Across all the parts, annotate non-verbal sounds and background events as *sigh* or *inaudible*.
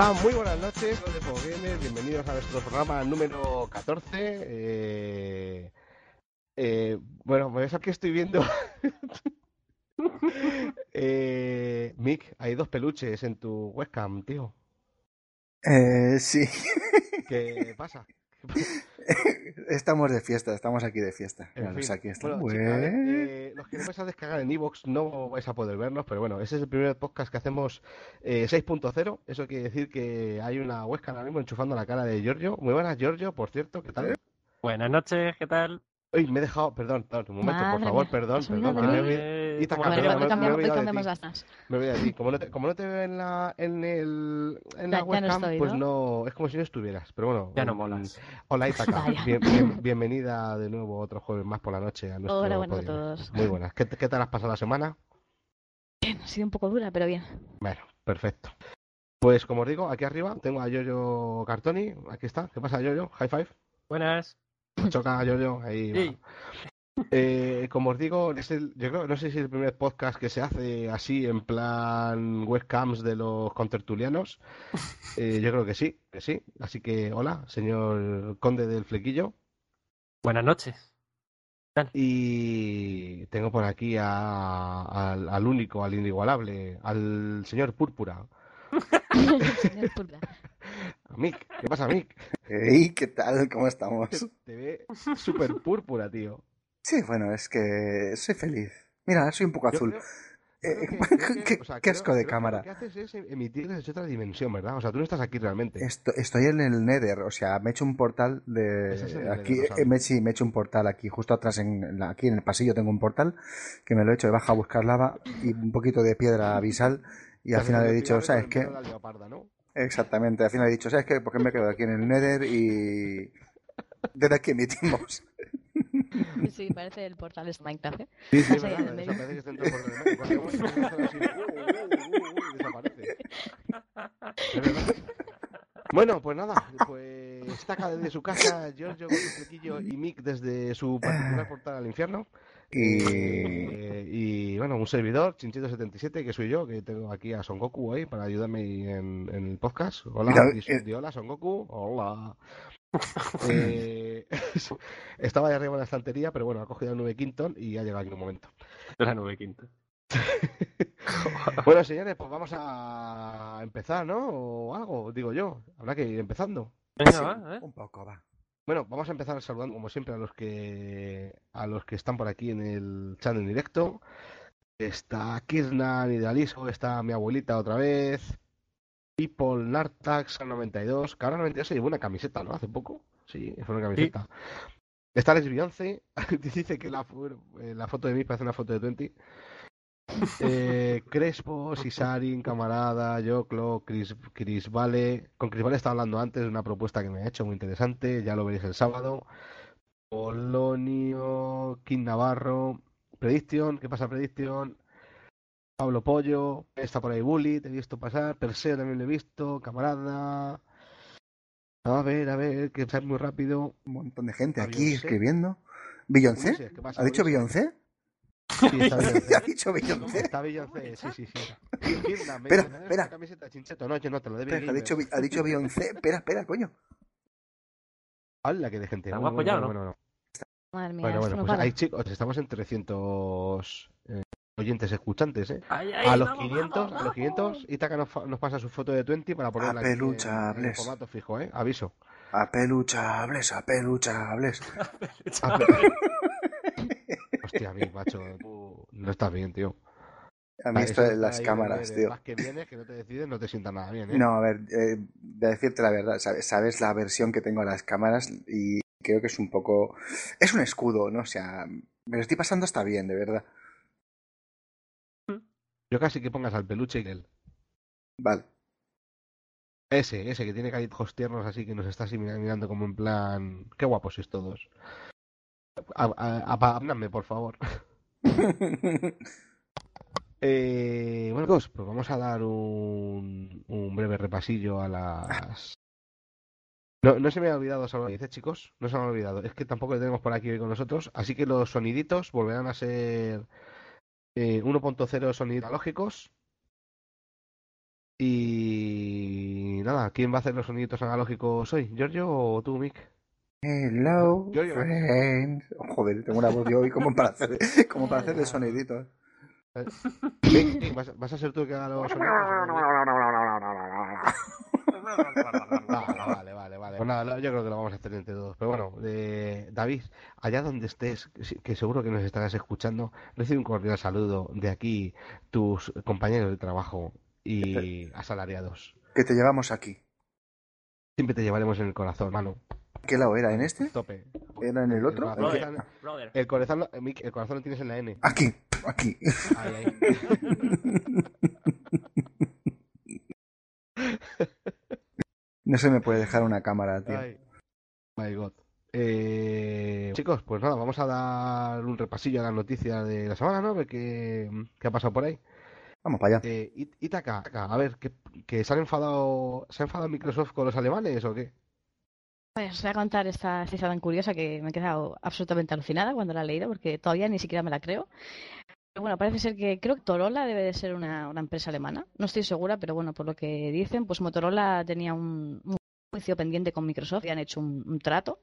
Hola, muy buenas noches, de bienvenidos a nuestro programa número 14. Eh, eh, bueno, pues aquí estoy viendo. *laughs* eh, Mick, hay dos peluches en tu webcam, tío. Eh, sí. ¿Qué pasa? *laughs* Estamos de fiesta, estamos aquí de fiesta. En Míralos, fin. aquí están. Bueno, eh, los que no vais a descargar en Evox no vais a poder vernos, pero bueno, ese es el primer podcast que hacemos eh, 6.0. Eso quiere decir que hay una webcam ahora mismo enchufando la cara de Giorgio. Muy buenas, Giorgio, por cierto, ¿qué tal? Buenas noches, ¿qué tal? Uy, me he dejado, perdón, perdón, un momento, por favor, mía, perdón, ¿te has olvidado perdón, me olvidado- Eh, olvidado de ti. Me voy a como no te, como no te veo en la, en el, en la Ya- ya no webcam, estoy, pues ¿no? no, es como si no estuvieras, pero bueno. Ya no mm, molas. Hola Itaca, *laughs* Vaya. bien- bien- bienvenida de nuevo otro jueves más por la noche a nuestro Hola, buenas a todos. Muy buenas, ¿Qué, qué tal has pasado la semana? Bien, ha sido un poco dura, pero bien. Bueno, perfecto. Pues como os digo, aquí arriba tengo a Yoyo Cartoni, aquí está, ¿qué pasa Yoyo? High five, Buenas. *clears throat* choca Yoyo, ahí Sí. va. Eh, como os digo, es el- yo creo, no sé si es el primer podcast que se hace así en plan webcams de los contertulianos. *laughs* Eh, yo creo que sí, que sí. Así que hola, señor conde del flequillo. Buenas noches. Y tengo por aquí a- al, al único, al inigualable, al señor Púrpura. *laughs* *laughs* Señor Pulga. Mick, ¿qué pasa, Mick? Hey, ¿qué tal? ¿Cómo estamos? Te ve súper púrpura, tío. Sí, bueno, es que soy feliz. Mira, soy un poco azul. Eh, que- *laughs* que- qué, o sea, qué creo- asco de cámara. Lo que haces es emitir desde otra dimensión, ¿verdad? O sea, tú no estás aquí realmente. Esto- estoy en el Nether, o sea, me he hecho un portal de el aquí, Nether, eh, me, sí, me he hecho un portal aquí, justo atrás en la- aquí en el pasillo tengo un portal que me lo he hecho, he bajado a buscar lava y un poquito de piedra abisal y al final he dicho, ¿sabes qué? de leoparda, ¿no? Exactamente, al final he dicho, ¿sabes qué? ¿Por qué me quedo aquí en el Nether y desde aquí emitimos? *laughs* Sí, parece el portal de Minecraft, ¿eh? Sí, sí, en verdad. Eso parece que está el uh, uh, y desaparece. Es verdad. Bueno, pues nada, pues Taca desde su casa, Giorgio con su flequillo y Mick desde su particular portal al infierno. Y Eh, y bueno, un servidor, Chinchito77, que soy yo, que tengo aquí a Son Goku ahí para ayudarme en, en el podcast. Hola, Mira, di- eh. hola Son Goku, hola. *laughs* Eh, *laughs* estaba ahí arriba en la estantería, pero bueno, ha cogido el 9 Quinton y ha llegado aquí en un momento. La nube quinta. *laughs* Bueno, señores, pues vamos a empezar, ¿no? O algo, digo yo. Habrá que ir empezando. Venga, va, ¿eh? un poco, va. Bueno, vamos a empezar saludando, como siempre, a los que a los que están por aquí en el chat en directo. Está Kirnan Idealiso, está mi abuelita otra vez. People Nartax 92. Que ahora 92 se llevó una camiseta, ¿no? Hace poco. Sí, fue una camiseta. Está Alex Beyoncé. *laughs* Dice que la, eh, la foto de mí parece una foto de Twenty. Eh, Crespo, Sisarin, Camarada, Yoclo, Chris, Chris Vale. Con Chris Vale estaba hablando antes de una propuesta que me ha hecho muy interesante. Ya lo veréis el sábado. Polonio, King Navarro, Prediction. ¿Qué pasa, Prediction? Pablo Pollo, está por ahí Bully, te he visto pasar. Perseo también lo he visto. Camarada. A ver, a ver, que es muy rápido. Un montón de gente ¿A aquí Beyoncé? escribiendo. ¿Beyoncé? Ulises, ¿qué pasa, ¿Ha dicho? Beyoncé? Sí, está *laughs* Beyoncé. ¿Ha dicho Beyoncé? Está Beyoncé, sí, sí, sí. Me- Espera, me das espera. una camiseta de Chincheto, no, yo no te lo debe Espera, ha dicho, ha dicho Beyoncé. Espera, espera, coño. ¡Hala, que de gente! ¿Está Bueno, guapo ya o bueno, no? bueno, bueno. Madre mía, Bueno, bueno, no pues para. ahí chicos, estamos en 300 eh, oyentes escuchantes, ¿eh? Ay, ay, A los vamos, 500, vamos, a los vamos. 500, Itaca nos, nos pasa su foto de 20 para ponerla aquí en, en Apeluchables. formato fijo, ¿eh? Aviso. Apeluchables, apeluchables. Ape- *laughs* *laughs* Hostia, mi macho, tú no estás bien, tío. A mí esto de las cámaras, tío. Más que vienes, que no te decides, no te sienta nada bien, ¿eh? No, a ver, eh, de decirte la verdad, sabes, sabes la versión que tengo a las cámaras y creo que es un poco... Es un escudo, ¿no? O sea, me lo estoy pasando hasta bien, de verdad. Yo casi que pongas al peluche y él. Vale. Ese, ese que tiene caritos tiernos así que nos está mirando como en plan. Qué guapos sois todos. A- a- apa- Háblanme, por favor. *laughs* Eh, bueno, chicos, pues vamos a dar un, un breve repasillo a las. No, no se me ha olvidado saludar, dice chicos, no se me ha olvidado. Es que tampoco le tenemos por aquí hoy con nosotros, así que los soniditos volverán a ser eh, 1.0 sonidos analógicos. Y nada, ¿quién va a hacer los soniditos analógicos hoy? ¿Giorgio o tú, Mick? Hello, Yo- yo- friends. Joder, tengo una voz yo hoy como para hacer, como para hacerle soniditos. Mick, Mick, ¿vas, vas a ser tú que haga los sonidos? Vale, vale, vale, vale. Pues nada, yo creo que lo vamos a hacer entre todos. Pero bueno, eh, David, allá donde estés, que seguro que nos estarás escuchando, recibe un cordial saludo de aquí, tus compañeros de trabajo y asalariados. Que te llevamos aquí. Siempre te llevaremos en el corazón, mano. ¿Qué lado era? ¿En este? Tope. ¿Era en el otro? El corazón, lo- Mick, el corazón lo tienes en la N. Aquí, aquí. Ahí, ahí. No se me puede dejar una cámara, tío. Ay. My God. Eh, chicos, pues nada, vamos a dar un repasillo a las noticias de la semana, ¿no? A ver qué, qué ha pasado por ahí. Vamos para allá. Eh, It- Itaka, a ver, ¿que, que se han enfadado, se ha enfadado Microsoft con los alemanes o qué? Pues os voy a contar esta ciencia tan curiosa que me he quedado absolutamente alucinada cuando la he leído, porque todavía ni siquiera me la creo. Pero bueno, parece ser que creo que Torola debe de ser una, una empresa alemana. No estoy segura, pero bueno, por lo que dicen, pues Motorola tenía un, un juicio pendiente con Microsoft y han hecho un, un trato.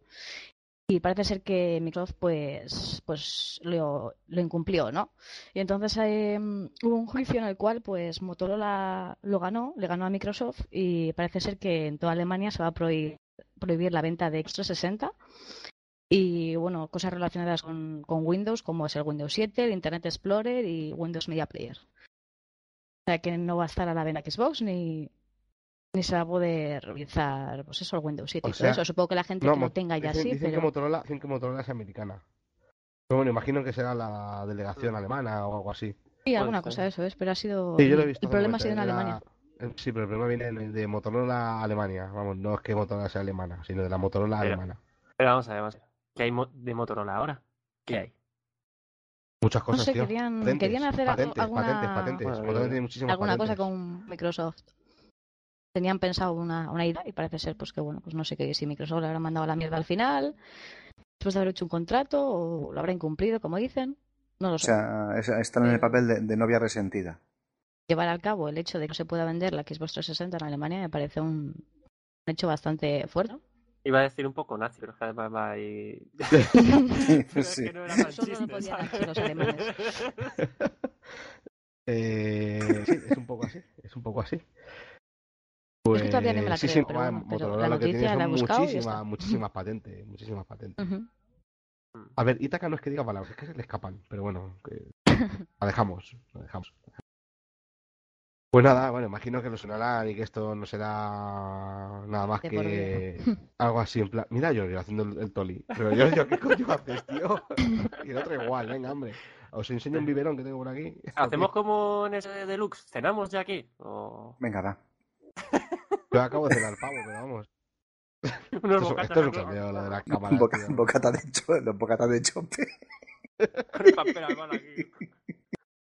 Y parece ser que Microsoft pues, pues lo, lo incumplió, ¿no? Y entonces eh, hubo un juicio en el cual pues Motorola lo ganó, le ganó a Microsoft y parece ser que en toda Alemania se va a prohibir prohibir la venta de Extra 60 y bueno, cosas relacionadas con, con Windows como es el Windows 7, el Internet Explorer y Windows Media Player. O sea que no va a estar a la venta Xbox ni, ni se va a poder utilizar pues eso, el Windows 7 O y todo sea, eso. Supongo que la gente No, que lo tenga ya dicen, sí, dicen que pero Motorola, dicen que Motorola es americana. Pero bueno, imagino que será la delegación alemana o algo así. sí, alguna cosa de eso es, pero ha sido Sí, yo lo he visto. el problema ha sido en Alemania. era- Sí, pero el problema viene de Motorola Alemania. Vamos, no es que Motorola sea alemana, sino de la Motorola Pero- alemana. Pero vamos a ver, vamos a ver. ¿Qué hay mo- de Motorola ahora? ¿Qué hay? Muchas No cosas, sé, tío. querían, Patentes, querían hacer patentes, alguna, patentes, patentes. Bueno, Motorola bien. tiene muchísimas alguna cosa con Microsoft. Tenían pensado una, una idea y parece ser pues que bueno, pues no sé qué si Microsoft le habrá mandado a la mierda al final, después de haber hecho un contrato, o lo habrá incumplido, como dicen. No lo O sé. sea, es- están en el papel de, de novia resentida. Llevar al cabo el hecho de que no se pueda vender la Xbox 360 en Alemania me parece un, un hecho bastante fuerte. ¿no? Iba a decir un poco nazi, pero es que además va ahí... Pero es Sí. que no era tan no. *laughs* Eh, sí, es un poco así, es un poco así. Es que todavía ni me la Pues, sí, creo, sí, pero va, bueno, pero Motorola la lo que tiene noticia la he buscado muchísimas, muchísimas patentes, *laughs* muchísimas patentes. A ver, Itaca no es que diga palabras, es que se le escapan, pero bueno, que- *laughs* la dejamos, la dejamos. Pues nada, bueno, imagino que lo sonarán y que esto no será nada más De que *laughs* algo así en plan. Mira, Giorgio haciendo el, el toli. Pero Giorgio, ¿qué coño haces, tío? *laughs* Y el otro igual, venga, hombre. Os enseño un biberón que tengo por aquí. ¿Hacemos como en ese deluxe? ¿Cenamos ya aquí? ¿O Venga, va. *laughs* Yo acabo de cenar pavo, pero vamos. unos Esto, es- bocatas esto es un cambio, lo de las cámaras. Boca- bocata de cho- los bocatas de chope. con papel albal aquí.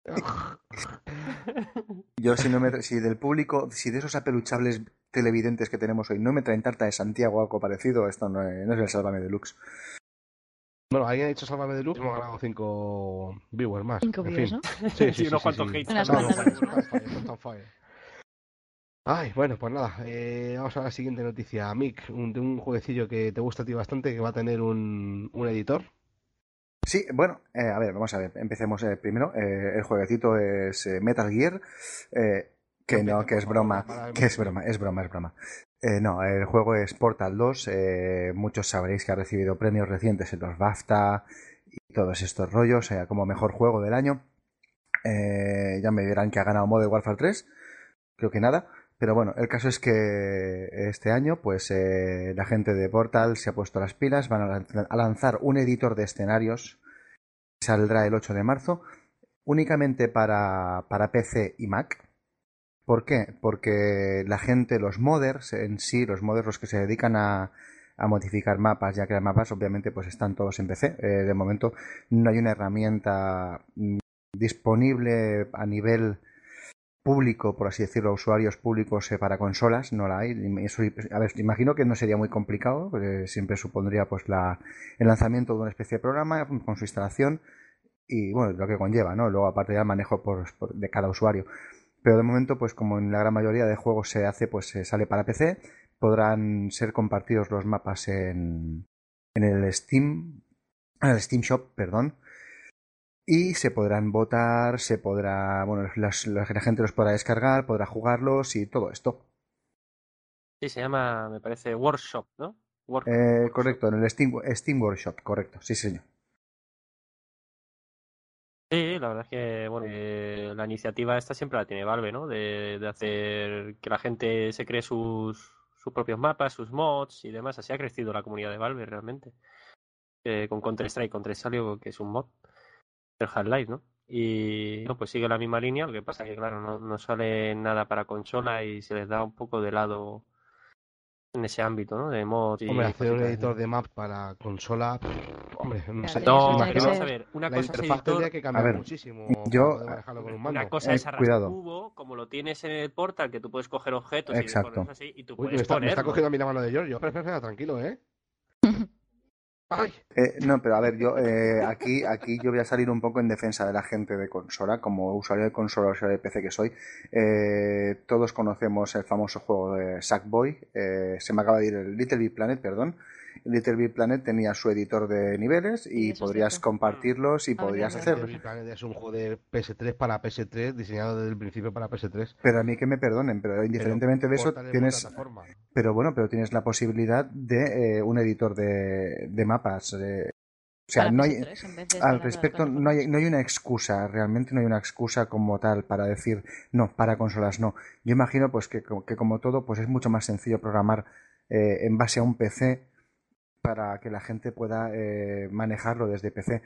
*laughs* Yo si no me, si del público, si de esos apeluchables televidentes que tenemos hoy no me traen tarta de Santiago o algo parecido, esto no es, no es el Sálvame Deluxe. Bueno, alguien ha dicho Sálvame de Luz, hemos ganado cinco viewers más. Cinco en fin. ¿no? Sí, sí, Sí, sí, unos sí, cuantos sí. fire. Ay, bueno, pues nada, eh, vamos a la siguiente noticia. Mick, un, de un jueguecillo que te gusta a ti bastante, que va a tener un, un editor. Sí, bueno, eh, a ver, vamos a ver, empecemos eh, primero. Eh, el jueguecito es eh, Metal Gear, eh, que No que es broma, que es broma, es broma, es broma. Eh, no, el juego es Portal 2, eh, muchos sabréis que ha recibido premios recientes en los BAFTA y todos estos rollos, como mejor juego del año. Ya me dirán que ha ganado Modern Warfare 3, creo que nada. Pero bueno, el caso es que este año, pues eh, la gente de Portal se ha puesto las pilas, van a lan- a lanzar un editor de escenarios, saldrá el 8 de marzo, únicamente para, para PC y Mac. ¿Por qué? Porque la gente, los modders en sí, los modders los que se dedican a, a modificar mapas y a crear mapas, obviamente pues están todos en PC. Eh, de momento no hay una herramienta mm, disponible a nivel público, por así decirlo, usuarios públicos eh, para consolas, no la hay. A ver, imagino que no sería muy complicado, porque siempre supondría pues la, el lanzamiento de una especie de programa con su instalación y bueno, lo que conlleva, ¿no? Luego aparte ya manejo por- de cada usuario. Pero de momento, pues como en la gran mayoría de juegos se hace, pues se sale para PC, podrán ser compartidos los mapas en, en el Steam, en el Steam Shop, perdón. Y se podrán votar, se podrá, bueno, las- la gente los podrá descargar, podrá jugarlos y todo esto. Sí, se llama, me parece, Workshop, ¿no? Work- Eh, Workshop. correcto, en el Steam, Steam Workshop, correcto, sí señor. Sí, la verdad es que bueno, eh, la iniciativa esta siempre la tiene Valve, ¿no? De, de hacer que la gente se cree sus, sus propios mapas, sus mods y demás. Así ha crecido la comunidad de Valve realmente. Eh, con Counter-Strike, Counter-Strike algo que es un mod del Half-Life, ¿no? Y no, pues sigue la misma línea, lo que pasa que claro, no, no sale nada para consola y se les da un poco de lado en ese ámbito, ¿no? De mods y Hombre, hacer un editor de maps para consola, hombre, no sé. No, que vamos a ver, una la cosa es interfaz editor, tendría que cambiar A ver, muchísimo yo- con un mando. Una cosa Eh, es cuidado. cubo, como lo tienes en el portal, que tú puedes coger objetos Exacto. y ponerlos así, y tú Uy, me puedes está, me está ponerlo. cogiendo a mí la mano de Giorgio. Espera, espera, espera, tranquilo, ¿eh? *laughs* Eh, no, pero a ver, yo eh, aquí, aquí yo voy a salir un poco en defensa de la gente de consola, como usuario de consola, usuario de PC que soy. Eh, todos conocemos el famoso juego de Sackboy. Eh, se me acaba de ir el Little Big Planet, perdón. Little Big Planet tenía su editor de niveles y podrías cierto. compartirlos y Ah, podrías bien, hacerlos. Little Big Planet es un juego de PS3 para PS3, diseñado desde el principio para PS3. Pero a mí que me perdonen, pero indiferentemente de eso tienes, pero bueno, pero tienes la posibilidad de eh, un editor de, de mapas. eh. o sea, no hay, PS3 en vez de Al respecto, no hay, no hay una excusa, realmente no hay una excusa como tal para decir, no, para consolas no. Yo imagino pues que, que como todo, pues es mucho más sencillo programar eh, en base a un PC para que la gente pueda eh, manejarlo desde PC.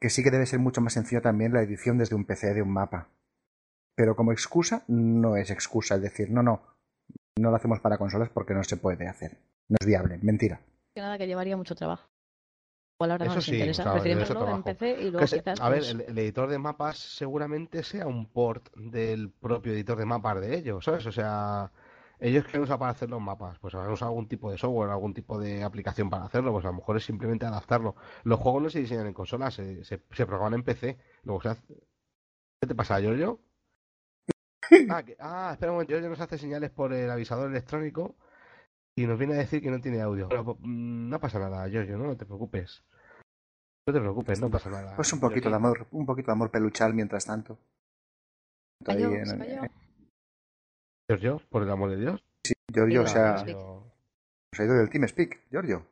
Que sí que debe ser mucho más sencillo también la edición desde un PC de un mapa. Pero como excusa, no es excusa el decir, no, no, no lo hacemos para consolas porque no se puede hacer. No es viable, mentira. Que nada, que llevaría mucho trabajo. Igual ahora no Eso les sí, interesa. claro, verlo en. PC y luego se- quizás. a ver, pues, el, el editor de mapas seguramente sea un port del propio editor de mapas de ellos, ¿sabes? O sea, ellos quieren usar para hacer los mapas, pues habrán usado algún tipo de software, algún tipo de aplicación para hacerlo, pues a lo mejor es simplemente adaptarlo. Los juegos no se diseñan en consolas, se, se, se programan en PC. Luego se hace... ¿Qué te pasa, Giorgio? *laughs* Ah, que- ah, espera un momento, Giorgio nos hace señales por el avisador electrónico y nos viene a decir que no tiene audio. Pero, mm, no pasa nada, Giorgio, no, no te preocupes. No te preocupes, no pasa nada. Pues un poquito de amor, un poquito de amor peluchal mientras tanto. Cayó, en- cayó. Giorgio, por el amor de Dios. Giorgio, o sea, se ha ido del TeamSpeak, Giorgio.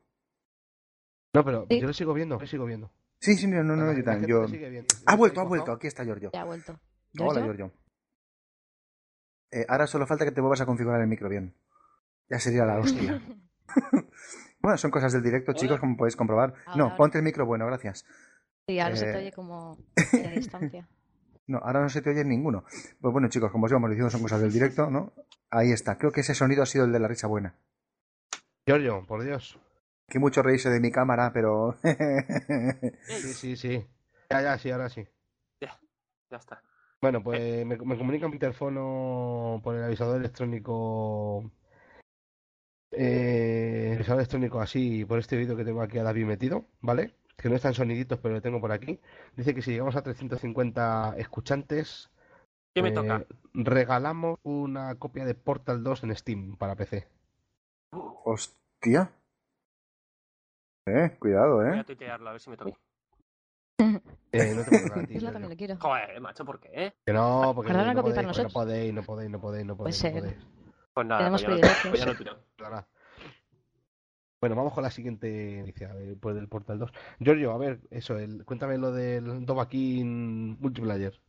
No, pero Sí. yo lo sigo viendo, lo sigo viendo. Sí, sí, no, no, no, yo también, yo-. Ha ¿Lo vuelto, ha vuelto, aquí está Giorgio. Ya ha vuelto. Hola, ¿Giorgio? Eh, ahora solo falta que te vuelvas a configurar el micro bien. Ya sería la hostia. *laughs* bueno, son cosas del directo, Hola. chicos, como podéis comprobar. Ahora, no, ahora. ponte el micro bueno, gracias. Sí, ahora se Eh, te oye como *laughs* a distancia. No, ahora no se te oye ninguno. Pues bueno, chicos, como os íbamos diciendo, son cosas del directo, ¿no? Ahí está. Creo que ese sonido ha sido el de la risa buena. Giorgio, por Dios. Que mucho reírse de mi cámara, pero... Sí, *laughs* sí, sí. Ya, ya, sí, ahora sí. Ya está. Bueno, pues me, me comunica mi interfono por el avisador electrónico. Eh, el avisador electrónico así, por este vídeo que tengo aquí a David metido, ¿vale? Que no están soniditos, pero lo tengo por aquí. Dice que si llegamos a 350 escuchantes, ¿Qué me eh, toca? regalamos una copia de Portal 2 en Steam para PC. Hostia. Eh, cuidado, Voy eh. a tuitearlo a ver si me toca. Eh, no te puedo ti, *laughs* Yo también lo quiero. Joder, macho, ¿por qué? Que no, porque Guardar una no copia podéis, para porque no podéis, no podéis, no podéis, no Puede podéis, no ser. podéis. Pues nada, Tenemos pues ya, no, pues ya no tuiteo. Bueno, vamos con la siguiente noticia pues del Portal 2. Giorgio, a ver, eso, el, cuéntame lo del Dobakin multiplayer.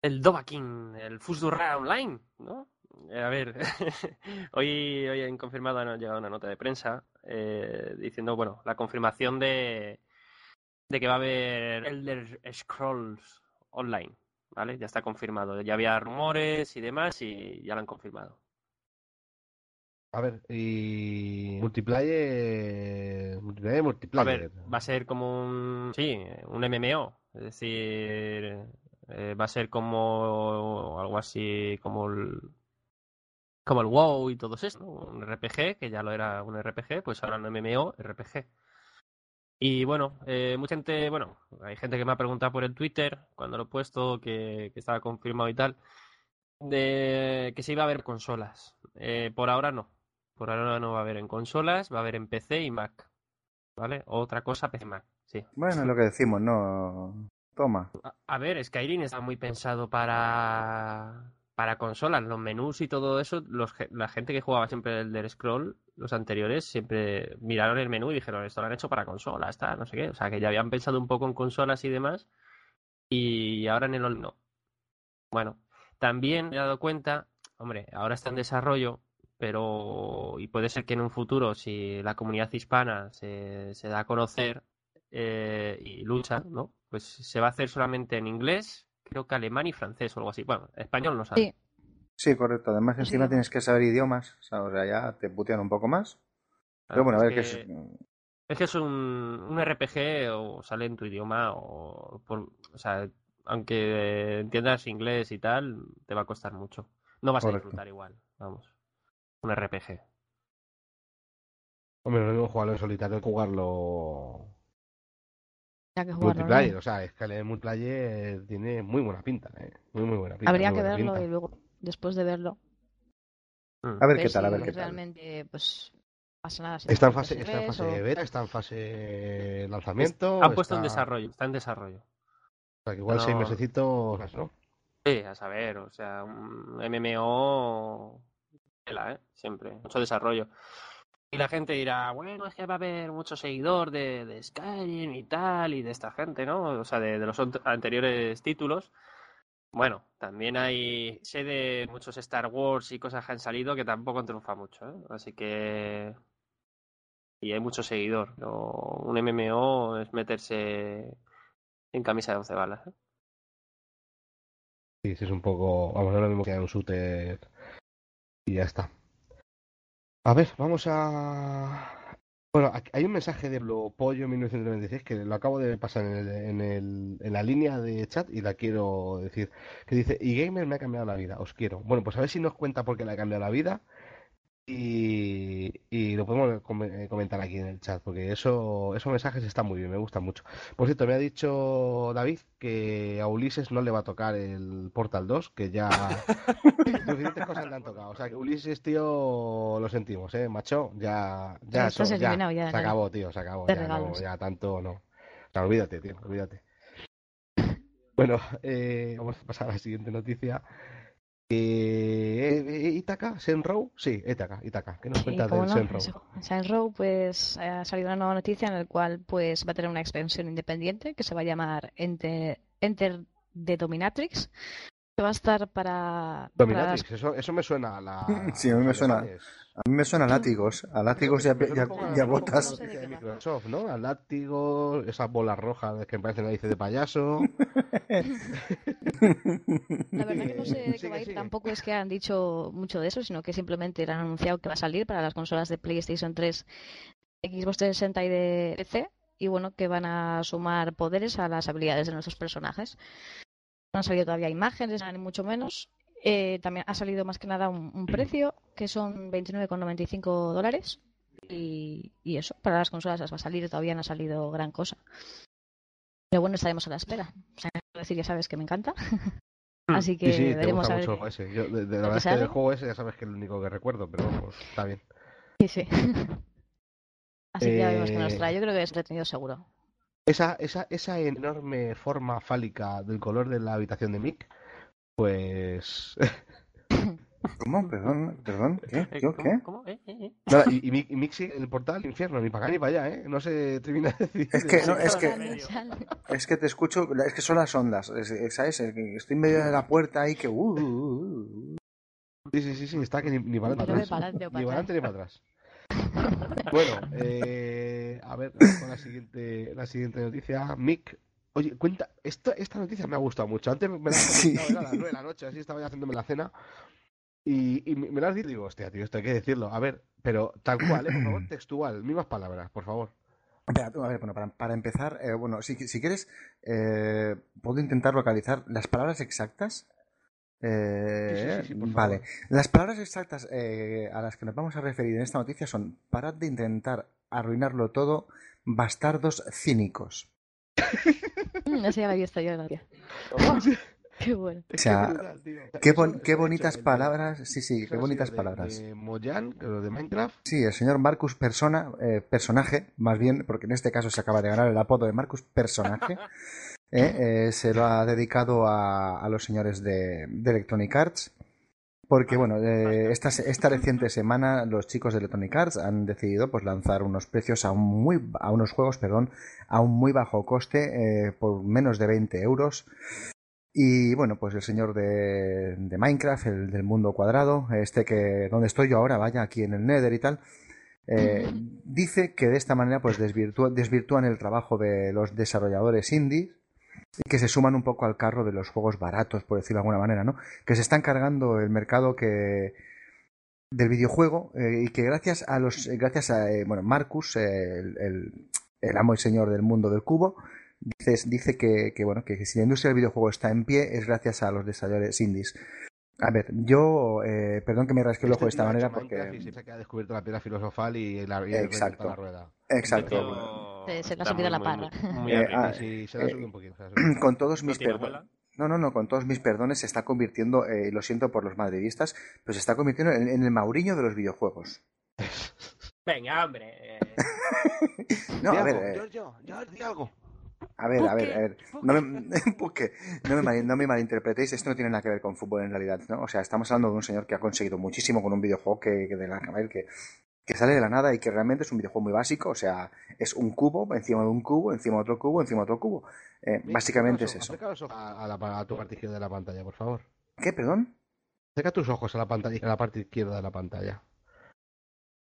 El Dobakin, el Fusdurra Online, ¿no? Eh, a ver, *laughs* hoy, hoy han confirmado, ha llegado una nota de prensa eh, diciendo, bueno, la confirmación de, de que va a haber Elder Scrolls Online, ¿vale? Ya está confirmado. Ya había rumores y demás y ya lo han confirmado. A ver, y multiplayer, multiplayer, A multiplayer. ver, va a ser como un, sí, un MMO, es decir, eh, va a ser como algo así como el, como el WoW y todo eso, ¿no? Un RPG, que ya lo era un RPG, pues ahora un MMO RPG. Y bueno, eh, mucha gente, bueno, hay gente que me ha preguntado por el Twitter, cuando lo he puesto, que, que estaba confirmado y tal, de que se iba a ver consolas. Eh, por ahora no. Por ahora no va a haber en consolas, va a haber en PC y Mac. ¿Vale? Otra cosa, PC y Mac, sí. Bueno, es lo que decimos, no. Toma. A, a ver, Skyrim está muy pensado para, para consolas, los menús y todo eso. Los, la gente que jugaba siempre el del Scroll, los anteriores, siempre miraron el menú y dijeron, esto lo han hecho para consolas, está, no sé qué. O sea, que ya habían pensado un poco en consolas y demás. Y ahora en el no. Bueno, también me he dado cuenta, hombre, ahora está en desarrollo, pero y puede ser que en un futuro, si la comunidad hispana se, se da a conocer eh, y lucha, ¿no? Pues se va a hacer solamente en inglés, creo que alemán y francés o algo así. Bueno, español no sabe. Sí. Sí, correcto. Además, Sí. encima tienes que saber idiomas. O sea, ya te putean un poco más. Pero bueno, a ver qué es es. que, es que es un, un RPG o sale en tu idioma o por, o sea, aunque entiendas inglés y tal, te va a costar mucho. No vas a disfrutar igual, vamos. Un RPG. Hombre, lo mismo jugarlo en solitario que jugarlo Ya que jugarlo, ¿no? multiplayer. O sea, es que el multiplayer tiene muy buena pinta, ¿eh? Muy, muy buena pinta. Habría que verlo pinta. y luego, después de verlo, Mm. A ver qué tal, a si ver qué tal. realmente pues pasa nada. si Está en fase, está en fase o- beta, está en fase lanzamiento. Han puesto en desarrollo, está en desarrollo. O sea, que igual seis No. mesecitos, ¿no? Sí, a saber, o sea, un MMO, ¿eh? Siempre, mucho desarrollo. Y la gente dirá, bueno, es que va a haber mucho seguidor de, de Skyrim y tal, y de esta gente, ¿no? O sea, de, los anteriores títulos. Bueno, también hay, sé de muchos Star Wars y cosas que han salido que tampoco triunfa mucho, ¿eh? Así que... Y hay mucho seguidor. Un MMO es meterse en camisa de once balas, ¿eh? Sí, es un poco. Vamos, lo mismo que un shooter. Y ya está. A ver, vamos a. Bueno, hay un mensaje de Pollo 1996 que lo acabo de pasar en, el, en, el- en la línea de chat y la quiero decir. Que dice: Y Gamer me ha cambiado la vida, os quiero. Bueno, pues a ver si nos cuenta por qué le ha cambiado la vida. Y, y lo podemos eh, comentar aquí en el chat, porque eso, esos mensajes están muy bien, me gustan mucho. Por cierto, me ha dicho David que a Ulises no le va a tocar el Portal 2, que ya *laughs* suficientes cosas le han tocado. O sea, que Ulises, tío, lo sentimos, ¿eh? Macho, ya, ya, eso, ya, eliminado ya, se acabó, tío, se acabó. Ya, no, ya tanto no. O sea, olvídate, tío, olvídate. Bueno, eh, vamos a pasar a la siguiente noticia. Eh, eh, Itaca, Senrow, sí, Itaca, Itaca, ¿qué nos Sí, del no. Senrow? Ese- Saints Row, pues ha salido una nueva noticia en la cual pues va a tener una expansión independiente que se va a llamar Enter, Enter the Dominatrix. Que va a estar para, para las- Dominatrix, eso, eso me suena a la. *laughs* Sí, a mí me suena. A mí me suena a látigos. A látigos y a, Me y a- a- y a me a botas. de Microsoft, ¿no? Al látigo, esas bolas rojas que parecen narices de payaso. La verdad que no sé de qué va a ir, tampoco es que han dicho mucho de eso, sino que simplemente han anunciado que va a salir para las consolas de PlayStation 3, Xbox 360 y de PC, y bueno, que van a sumar poderes a las habilidades de nuestros personajes. No han salido todavía imágenes, ni mucho menos. Eh, también ha salido más que nada un, un precio, que son 29,95 dólares. Y, y eso, para las consolas las va a salir, todavía no ha salido gran cosa. Pero bueno, estaremos a la espera. O sea, decir, ya sabes que me encanta. Así que Sí, sí, veremos a ver. mucho ese. Yo, de, de la que verdad es que del juego ese ya sabes que es el único que recuerdo, pero vamos, está bien. Sí, sí. *laughs* Así que ya veremos qué nos Eh, trae. Yo creo que es entretenido seguro. Esa, esa, esa enorme forma fálica del color de la habitación de Mick, pues. *coughs* ¿Cómo? Perdón, perdón. ¿Qué? Eh, ¿Qué? ¿cómo? ¿Qué? ¿Cómo? ¿Eh? ¿Eh? ¿Eh? Nada, y, y, Mick, y Mick sigue el portal al infierno, ni para acá ni para allá, ¿eh? No se termina de decir. Es que, no, es que, es que te escucho, es que son las ondas, es- es- ¿sabes? Estoy en medio de la puerta ahí que... uh, uh, uh, uh. Sí, sí, sí, sí, está que ni, ni para adelante ve para adelante Ni para atrás. Bueno, eh, a ver, con la siguiente, la siguiente noticia. Mick, oye, cuenta, esta, esta noticia me ha gustado mucho. Antes me la Sí. a las 9 de la noche, así estaba ya haciéndome la cena. Y, y me la has dicho digo, hostia, tío, esto hay que decirlo. A ver, pero tal cual, ¿eh? por favor, *clears throat* textual, mismas palabras, por favor. Espera, a ver, bueno, para, para empezar, eh, bueno, si, si quieres, eh, puedo intentar localizar las palabras exactas. Eh, Sí, sí, sí, sí, por vale, las palabras exactas eh, a las que nos vamos a referir en esta noticia son: parad de intentar arruinarlo todo, Bastardos Cínicos. Mm, Ese ya lo había visto yo. la. *laughs* Qué bueno. O sea, qué bon- qué bonitas palabras. Sí, sí, qué bonitas palabras. Moyan, que lo de Minecraft. Sí, el señor Marcus Persona, eh, personaje, más bien, porque en este caso se acaba de ganar el apodo de Marcus Personaje, *laughs* eh, eh, se lo ha dedicado a, los señores de, Electronic Arts. Porque, bueno, eh, esta, reciente semana los chicos de Electronic Arts han decidido pues, lanzar unos precios a, un muy, a unos juegos perdón, a un muy bajo coste, eh, por menos de 20 euros. Y bueno, pues el señor de, Minecraft, el del mundo cuadrado, este que donde estoy yo ahora, vaya, aquí en el Nether y tal, dice que de esta manera pues desvirtúa- desvirtúan el trabajo de los desarrolladores indies y que se suman un poco al carro de los juegos baratos, por decirlo de alguna manera, ¿no? Que se están cargando el mercado que del videojuego eh, y que gracias a los gracias a eh, bueno Marcus eh, el, el- el amo y señor del mundo del cubo dice, dice que, que, bueno que si la industria del videojuego está en pie es gracias a los desarrolladores indies a ver yo eh, perdón que me rasque el ojo de Este esta manera porque se ha descubierto la piedra filosofal y la, Exacto. la rueda. exacto Se- se le ha subido la parra. con todos ¿No mis perdones no, no, no, con todos mis perdones se está convirtiendo, eh, y lo siento por los madridistas, pero se está convirtiendo en, en el Mauriño de los videojuegos. *laughs* Venga, hombre. *laughs* No, a ver, eh, Giorgio, Giorgio, algo. A ver, a ver, a ver. No me, *laughs* no me, mal- no me malinterpretéis, esto no tiene nada que ver con fútbol en realidad, ¿no? O sea, estamos hablando de un señor que ha conseguido muchísimo con un videojuego que, que de la, que, que sale de la nada y que realmente es un videojuego muy básico, o sea, es un cubo encima de un cubo, encima de otro cubo, encima de otro cubo. Eh, básicamente es eso. ojos- acerca los ojos A, a la, a tu parte izquierda de la pantalla, por favor. ¿Qué, perdón? Acerca tus ojos a la pantalla, a la parte izquierda de la pantalla.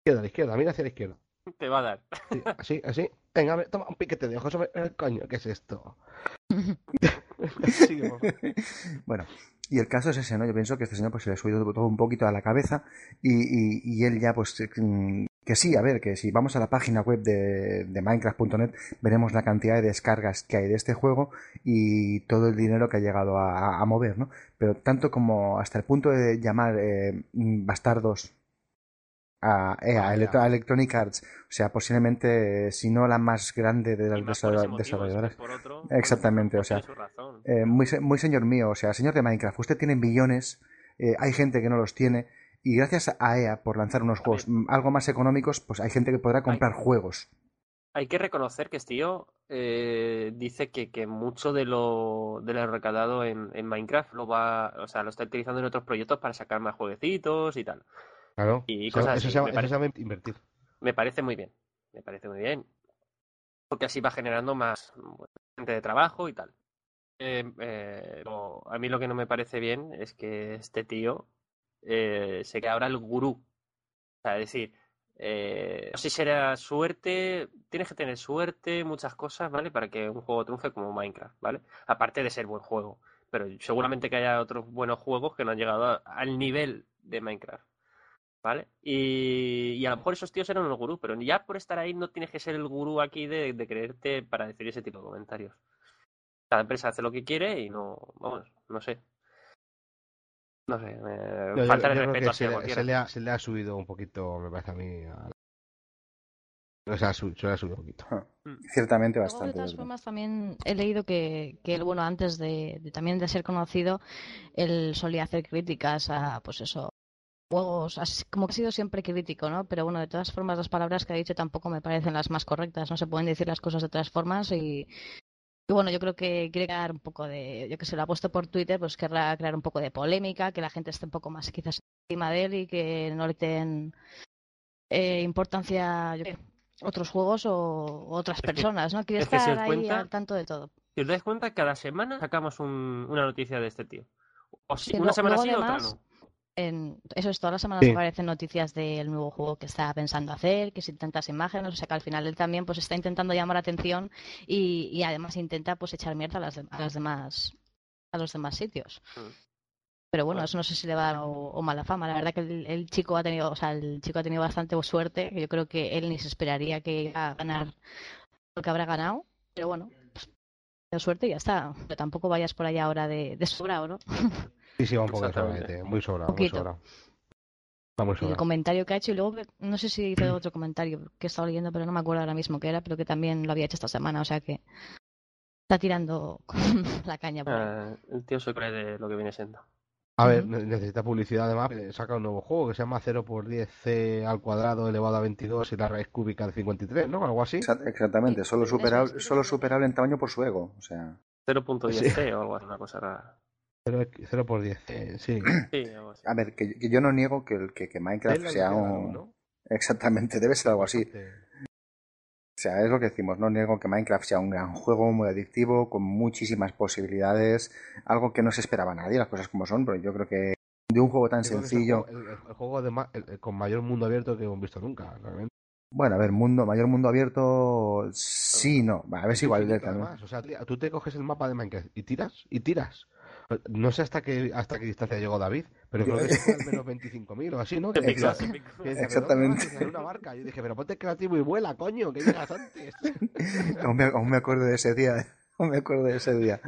Izquierda, a la izquierda, mira hacia la izquierda. Te va a dar. Sí, así, así. Venga, a ver, toma un piquete de ojos. hombre. Eh, Coño, ¿qué es esto? *laughs* Favor. *laughs* Bueno, y el caso es ese, ¿no? Yo pienso que este señor pues se le ha subido todo un poquito a la cabeza y, y- y él ya pues eh, mm, que sí, a ver, que si vamos a la página web de, de Minecraft.net veremos la cantidad de descargas que hay de este juego y todo el dinero que ha llegado a, a mover, ¿no? Pero tanto como hasta el punto de llamar eh, mm, bastardos a, eh, a Ah, a Electronic Arts, o sea, posiblemente, eh, si no la más grande de las motivo, desarrolladoras, por *laughs* Exactamente, o sea, eh, muy, se- muy señor mío, o sea, señor de Minecraft, usted tiene billones, eh, hay gente que no los tiene, y gracias a EA por lanzar unos juegos algo más económicos, pues hay gente que podrá comprar juegos. Hay que reconocer que este tío eh, dice que, que mucho de lo, de lo en, en Minecraft lo va, o sea, lo está utilizando en otros proyectos para sacar más jueguecitos y tal. Claro. Y cosas eso, así, se llama, eso parece. se llama invertir. Me parece muy bien. Me parece muy bien. Porque así va generando más bueno, gente de trabajo y tal. Eh, eh, a mí lo que no me parece bien es que este tío eh, se queda ahora el gurú. O sea, es decir, eh, no sé si será suerte, tienes que tener suerte, muchas cosas, ¿vale? Para que un juego triunfe como Minecraft, ¿vale? Aparte de ser buen juego. Pero seguramente que haya otros buenos juegos que no han llegado a- al nivel de Minecraft. ¿Vale? Y, y a lo mejor esos tíos eran el gurú, pero ya por estar ahí no tienes que ser el gurú aquí de, de creerte para decir ese tipo de comentarios. Cada empresa hace lo que quiere y no, vamos, no sé. No sé, No, yo- falta de yo creo respeto hacia se, le- cualquiera. se le ha, se le ha subido un poquito, me parece a mí. a- O sea, su- se le ha subido un poquito. Ciertamente Luego, de bastante. todas ¿verdad? formas, también he leído que, que él, bueno, antes de, de- también de ser conocido, él solía hacer críticas a, pues eso, juegos, así- como que ha sido siempre crítico, ¿no? Pero bueno, de todas formas, las palabras que ha dicho tampoco me parecen las más correctas, no se pueden decir las cosas de otras formas y, y bueno, yo creo que quiere crear un poco de, yo que sé, lo ha puesto por Twitter, pues querrá crear un poco de polémica, que la gente esté un poco más quizás encima de él y que no le den eh, importancia, yo sé, otros juegos o otras personas, ¿no? Quiere es que si estar ahí cuenta- al tanto de todo. Si os dais cuenta, cada semana sacamos un- una noticia de este tío. O si, una semana sí, otra no. En, eso es, todas las semanas Sí. aparecen noticias del nuevo juego que está pensando hacer, que sin tantas imágenes, o sea que al final él también pues está intentando llamar la atención y, y además intenta pues echar mierda a las, de- a las demás a los demás sitios. Mm. Pero bueno, Bueno. eso no sé si le va a dar o, o mala fama. La verdad que el, el chico ha tenido, o sea, el chico ha tenido bastante suerte. Yo creo que él ni se esperaría que iba a ganar lo que habrá ganado. Pero bueno, pues, tenido suerte y ya está. Pero tampoco vayas por allá ahora de, de sobrado, ¿no? *laughs* Sí, sí, va un poco de sobrante, muy sobrado, muy Poquito. sobrado. El comentario que ha hecho y luego no sé si hizo otro comentario que he estado leyendo, pero no me acuerdo ahora mismo qué era, pero que también lo había hecho esta semana, o sea que está tirando *laughs* la caña por ahí. Ah, el tío se cree de lo que viene siendo. A ver, necesita publicidad además. eh, Saca un nuevo juego que se llama 0 por 10 c al cuadrado elevado a 22 y la raíz cúbica de 53, ¿no? Algo así. Exa- Exactamente, solo superable, solo superable en tamaño por su ego. O sea, 0.10c o algo así, una cosa rara. 0, por 10 c sí. A ver, que, que yo no niego que, el- que, que Minecraft sea un... ¿no? Exactamente, debe ser algo así. O sea, es lo que decimos, no niego que Minecraft sea un gran juego, muy adictivo, con muchísimas posibilidades, algo que no se esperaba nadie, las cosas como son, pero yo creo que de un juego tan el sencillo, El, el juego de ma- el- el con mayor mundo abierto que hemos visto nunca, realmente. bueno, a ver, mundo, mayor mundo abierto, sí, no, a ver si igual también. además. O sea, tía, tú te coges el mapa de Minecraft y tiras, y tiras. No sé hasta qué, hasta qué distancia llegó David, pero creo que fue al menos 25.000 o así, ¿no? Que que decía, Exactamente. "¿Pero dónde vas? En una barca. Yo dije, pero ponte creativo y vuela, coño, que llegas antes. *laughs* aún, me, aún me acuerdo de ese día, *laughs* aún me acuerdo de ese día.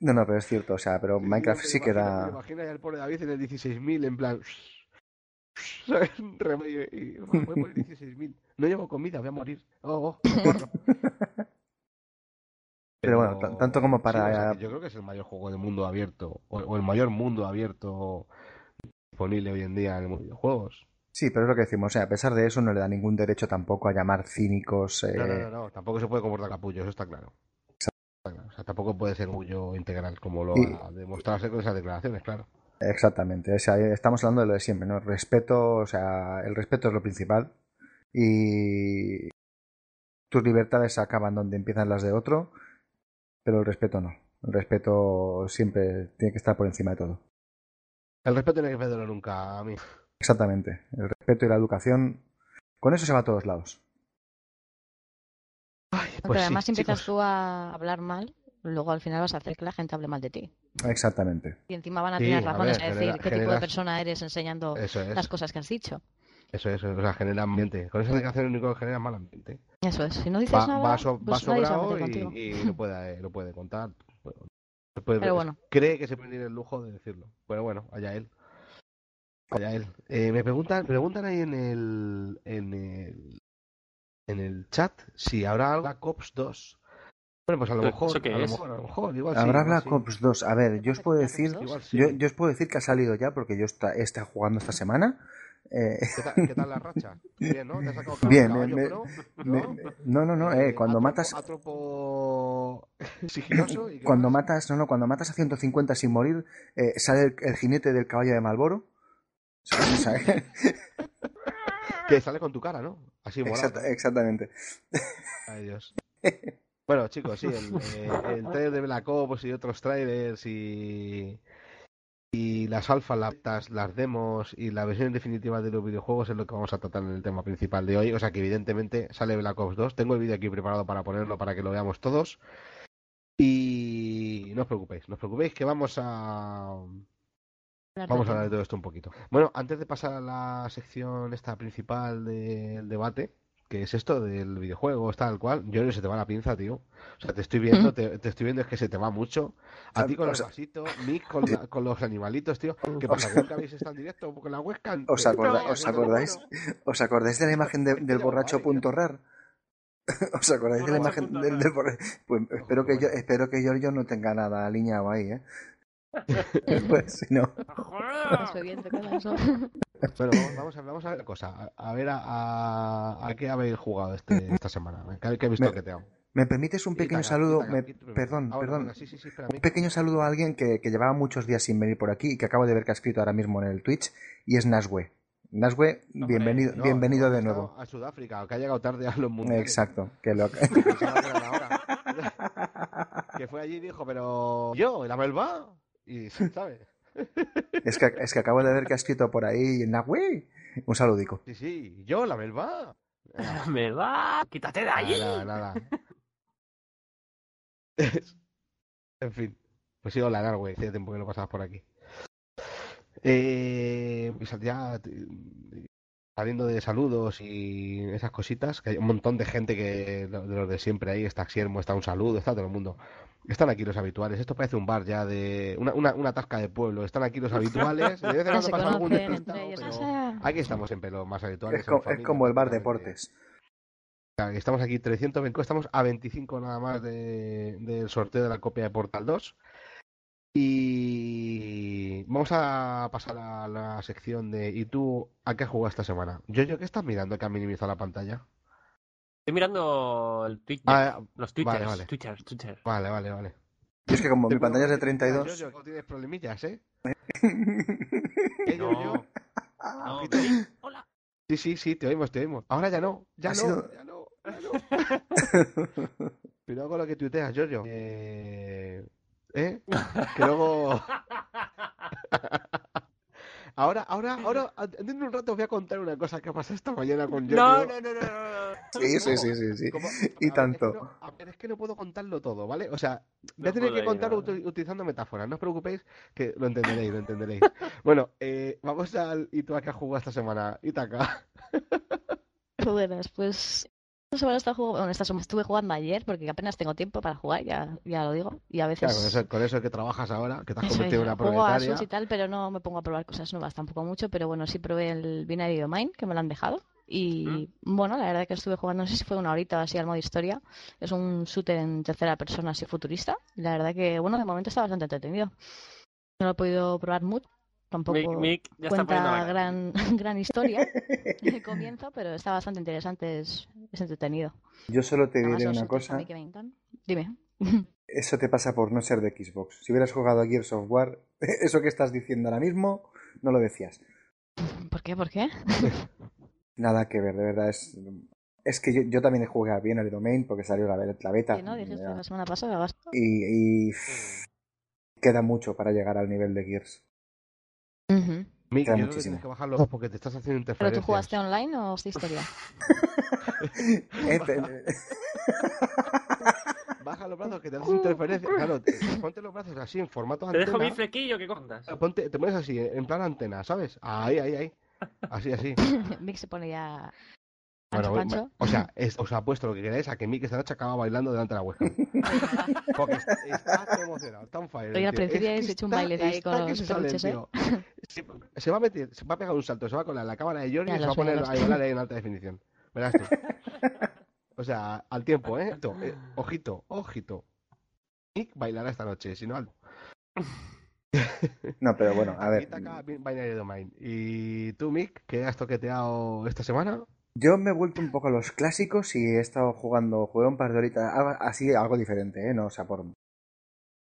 No, no, pero es cierto, o sea, pero Minecraft sí que Me da... imagino ya el pobre David en el 16.000, en plan. *laughs* y, "Buah, voy por el 16.000. No llevo comida, voy a morir. Oh, oh, corro". Pero bueno, tan- tanto como para- sí, o sea, que yo creo que es el mayor juego de mundo abierto, o, o el mayor mundo abierto disponible hoy en día en los videojuegos. Sí, pero es lo que decimos, o sea, a pesar de eso no le da ningún derecho tampoco a llamar cínicos. eh, No, no, no, no, tampoco se puede comportar capullo, eso está claro. O sea, tampoco puede ser orgullo integral como lo ha demostrado con esas declaraciones, claro. Exactamente, o sea, estamos hablando de lo de siempre, ¿no? Respeto, o sea, el respeto es lo principal y tus libertades acaban donde empiezan las de otro, pero el respeto no. El respeto siempre tiene que estar por encima de todo. El respeto no hay que perderlo nunca a mí. Exactamente, el respeto y la educación, con eso se va a todos lados. Ay, Porque pues sí, además si empiezas chicos. tú a hablar mal, luego al final vas a hacer que la gente hable mal de ti. Exactamente. Y encima van a Sí, tener a razones ver, a decir genera- qué tipo de persona eres enseñando es, las cosas que has dicho. Eso es, o sea, genera ambiente. Con esa declaración lo único que genera es mal ambiente. Eso es. Si no dices Va, nada, va, so- pues va sobrado y, lo, puede, lo puede contar. Puede- Pero bueno. Cree que se puede ir el lujo de decirlo. Pero bueno, allá él. Allá él. Eh, me preguntan, preguntan ahí en el, en el en el chat si habrá algo Cops 2. Bueno, pues a lo ¿Pero mejor, a lo mejor, a lo mejor, igual sí, Habrá igual Black sí. Ops 2. A ver, yo os puedo decir, 2. Igual sí. yo, yo os puedo decir que ha salido ya porque yo está, estado jugando esta semana. Eh, ¿Qué tal, qué tal la racha? Bien, ¿no? ¿Te has sacado Bien, me- pro? me- ¿No? no, no, no, eh, cuando atropo- matas *laughs* sigiloso. ¿y Cuando más? matas, no, no, cuando matas a 150 sin morir, eh, sale el, el jinete del caballo de Malboro. *laughs* Que sale con tu cara, ¿no? Así morado. Exacta- exactamente. Ay, Dios. Bueno, chicos, sí, el, eh, el trailer de Black Ops y otros trailers y, y las alfas, las, las demos y la versión definitiva de los videojuegos es lo que vamos a tratar en el tema principal de hoy. O sea que evidentemente sale Black Ops 2. Tengo el vídeo aquí preparado para ponerlo para que lo veamos todos. Y no os preocupéis, no os preocupéis que vamos a, Vamos a hablar de todo esto un poquito. Bueno, antes de pasar a la sección esta principal del debate, que es esto del videojuego, tal cual, yo no se te va la pinza, tío. O sea, te estoy viendo, te, te estoy viendo es que se te va mucho. A ti con los vasitos, Nick con, la- con los animalitos, tío. ¿Qué pasa? sea- ¿Que nunca habéis estado en directo con la webcam? ¿Os, acorda- no, os acordáis? ¿Os acordáis de la imagen de- del borracho punto rar? *laughs* ¿Os acordáis de la imagen del borracho? Pues espero que, yo, espero que Giorgio no tenga nada alineado ahí, ¿eh? *laughs* pues si no. Bueno, vamos, vamos a, vamos a ver una cosa. A, a ver a, a, a qué habéis jugado este, esta semana. ¿Qué, qué habéis Me- toqueteado? ¿Me permites un pequeño Itaca, saludo? Itaca, Me- perdón, Ahora, perdón. venga, sí, sí, Un pequeño saludo a alguien que, que llevaba muchos días sin venir por aquí y que acabo de ver que ha escrito ahora mismo en el Twitch y es Naswe. Naswe, bienvenido, No, bienvenido no, de nuevo. A Sudáfrica, que ha llegado tarde a los mundiales. Exacto, que lo... *laughs* *laughs* Que fue allí y dijo, pero yo, la Melba. Y, *laughs* ¿sabes? es, que, es que acabo de ver que ha escrito por ahí Naswe. Un saludico. Sí, sí, yo, la Melba. Me va, quítate de ahí. Nada, nada. *laughs* en fin. Pues sí, hola, Narwe, hacía tiempo que no pasabas por aquí. Eh, pues ya, eh, saliendo de saludos y esas cositas, que hay un montón de gente que de los de siempre ahí, está Xiermo, está un saludo, está todo el mundo. Están aquí los habituales. Esto parece un bar ya de. Una, una, una tasca de pueblo. Están aquí los *laughs* habituales. De vez en Ya cuando se pasa algún conocen despistado, entre ellos. pero O sea, Aquí estamos siempre los más habituales. Es, co- en es familia, como el bar deportes. Estamos aquí 300 Benco, estamos a 25 nada más de- del sorteo de la copia de Portal 2. Y vamos a pasar a la sección de ¿y tú a qué has jugado esta semana? Yo, yo, ¿qué estás mirando que ha minimizado la pantalla? Estoy mirando el Twitter. Ah, los Twitters, vale, vale. Twitter, Twitter. Vale, vale, vale. Y es que como mi pantalla es de decir, 32... Yo, yo, tienes problemillas, ¿eh? *laughs* ¿Qué, yo, No. yo? No, sí, hola. Sí, sí, sí, te oímos, te oímos. Ahora ya no, ya Ha no, sido- ya no, ya no. *laughs* Cuidado con lo que tuiteas, Giorgio. Eh... ¿Eh? *laughs* Que luego... *laughs* Ahora, ahora, ahora, dentro de un rato os voy a contar una cosa que pasó esta mañana con Giorgio. No, no, no, no, no. Sí, sí, sí, sí, sí. Y a ver, tanto. Es que, no, a ver, es que no puedo contarlo todo, ¿vale? O sea, voy No a tener que contarlo utilizando metáforas. No os preocupéis, que lo entenderéis, lo entenderéis. *laughs* bueno, eh, vamos al ¿y tú a qué has jugado esta semana? Itaka. Buenas, pues semana estaba jugando- bueno, esta semana estuve jugando ayer porque apenas tengo tiempo para jugar, ya, ya lo digo. Y a veces Claro, con eso, con eso que trabajas ahora, que te has Eso convertido es, en una juego a y tal, pero no me pongo a probar cosas nuevas tampoco mucho, pero bueno, sí probé el Binary Domain, que me lo han dejado. Y bueno, la verdad que estuve jugando, no sé si fue una horita o así al modo historia. Es un shooter en tercera persona así futurista. Y la verdad que, bueno, de momento está bastante entretenido. No lo he podido probar mucho, tampoco Mick, Mick ya está poniendo cuenta gran, *laughs* gran historia *laughs* el comienzo, pero está bastante interesante, es, es entretenido. Yo solo te Además, diré una cosa. que me. Dime. *laughs* Eso te pasa por no ser de Xbox. Si hubieras jugado a Gears of War, eso que estás diciendo ahora mismo, no lo decías. ¿Por qué? ¿Por qué? Nada que ver, de verdad. Es, es que yo, yo también jugué a Binary Domain porque salió la, la beta. Que no, dijiste la semana pasada, basta. Y, y queda mucho para llegar al nivel de Gears. Ujú. Mick, yo creo que tienes que bajar los dos porque te estás haciendo ¿Pero interferencias. tú jugaste online o de historia? Pe- *laughs* Baja los brazos que te haces interferencias. Claro, te- ponte los brazos así en formato Te dejo mi antena. flequillo que cojas. Ponte, te pones así, en plan antena, ¿sabes? Ahí, ahí, ahí. Así, así. *laughs* Mick se pone ya Bueno, Pancho o sea, es- os apuesto lo que queráis a que Mick esta noche acaba bailando delante de la webcam. *laughs* Porque está, está emocionado, está on fire. Principio Es que hecho un baile de ahí con que los peluches, ¿eh? Se, se va a meter, se va a pegar un salto, se va a colar en la cámara de Jordi y se va a poner a bailar ahí en alta definición. Verás tú. *laughs* O sea, al tiempo, ¿eh? Eh, ojito, ojito. Mick bailará esta noche, si no al... No, pero bueno, a ver. Ítaca, Binary Domain. ¿Y tú, Mick, qué has toqueteado esta semana? Yo me he vuelto un poco a los clásicos y he estado jugando, jugué un par de horitas, así algo diferente, ¿eh? No, o sea, por...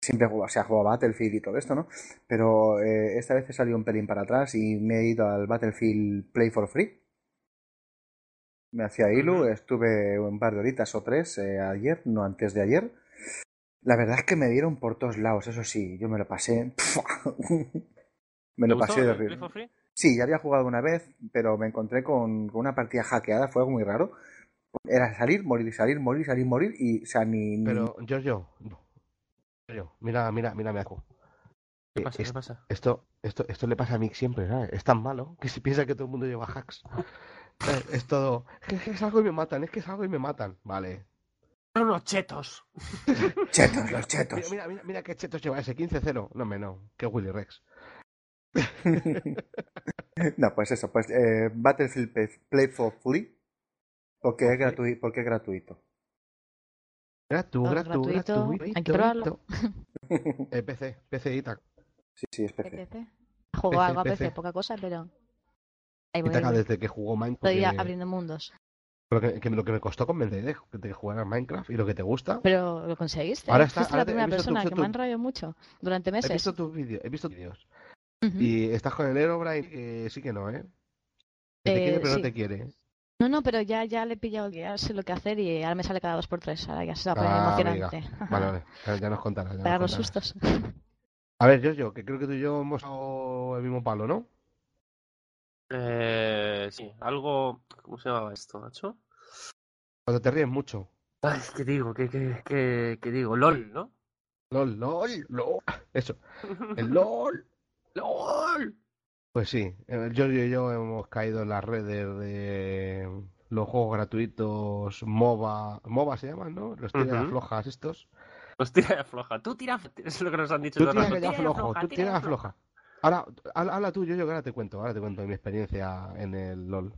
Siempre he jugado, o sea, he jugado a Battlefield y todo esto, ¿no? Pero eh, esta vez he salido un pelín para atrás y me he ido al Battlefield Play for Free. Me hacía Ilu, estuve un par de horitas o tres eh, ayer, no antes de ayer. La verdad es que me dieron por todos lados, eso sí, yo me lo pasé. *laughs* me ¿Te lo pasé de el Sí, ya había jugado una vez, pero me encontré con, con una partida hackeada, fue algo muy raro. Era salir, morir, salir, morir, salir, morir y, o sea, ni... ni- Pero, Giorgio, Giorgio, mira, mira, mira, mira. ¿Qué Eh, pasa? es- ¿Qué pasa? Esto, esto, esto le pasa a Mick siempre, ¿sabes? Es tan malo que si piensa que todo el mundo lleva hacks. *laughs* Eh, Es todo, es que salgo y me matan, es que salgo y me matan. Vale. Son unos chetos. *laughs* Chetos, los Mira, chetos. mira, mira, mira qué chetos lleva ese 15-0. No, me no, que Willy Rex. *laughs* no, pues eso, pues eh, Battlefield Play, Play for Free, porque es, Ok. gratuito, porque es gratuito. Gratu, gratu, gratuito, gratuito, hay que probarlo. *laughs* gratuito. Eh, PC, PC Itaca. Sí, sí, es PC. PC. Juego PC, algo a PC, PC. poca cosa, pero. Ahí voy, voy. desde que jugó Minecraft. Estoy ya que- abriendo mundos. Lo que, que lo que me costó convencer de, de jugar a Minecraft y lo que te gusta. Pero lo conseguiste. Ahora está- Fuiste ahora la te- he primera tu- persona visto que tu- me han rayado mucho durante He meses. visto tus vídeos, he visto tus Y estás con el Herobrine que sí que no, ¿eh? Que te Eh, quiere pero sí. no te quiere. No, no, pero ya, ya le he pillado, ya sé lo que hacer y ahora me sale cada dos por tres. Ahora ya se va a poner Ah, emocionante. Vale, vale. Ya, ya nos contarás. ya nos Pegar los contarás. sustos. A ver, yo, que creo que tú y yo hemos dado el mismo palo, ¿no? Eh, sí, algo. ¿Cómo se llamaba esto, macho? Cuando te ríes mucho. Ay, ¿qué digo? ¿Qué, qué, qué, qué digo? LOL, ¿no? LOL, LOL, LOL. Eso. El LOL. LOL. Pues sí, Giorgio y yo hemos caído en las redes de los juegos gratuitos MOBA, MOBA se llaman, ¿no? Los tiras Ujú. flojas estos. Pues tira floja. Tú tira, es lo que nos han dicho Tú tira Tira flojo, floja, tú tira tira floja. Ahora, habla, tú, yo, yo que ahora te cuento, ahora te cuento mi experiencia en el LOL.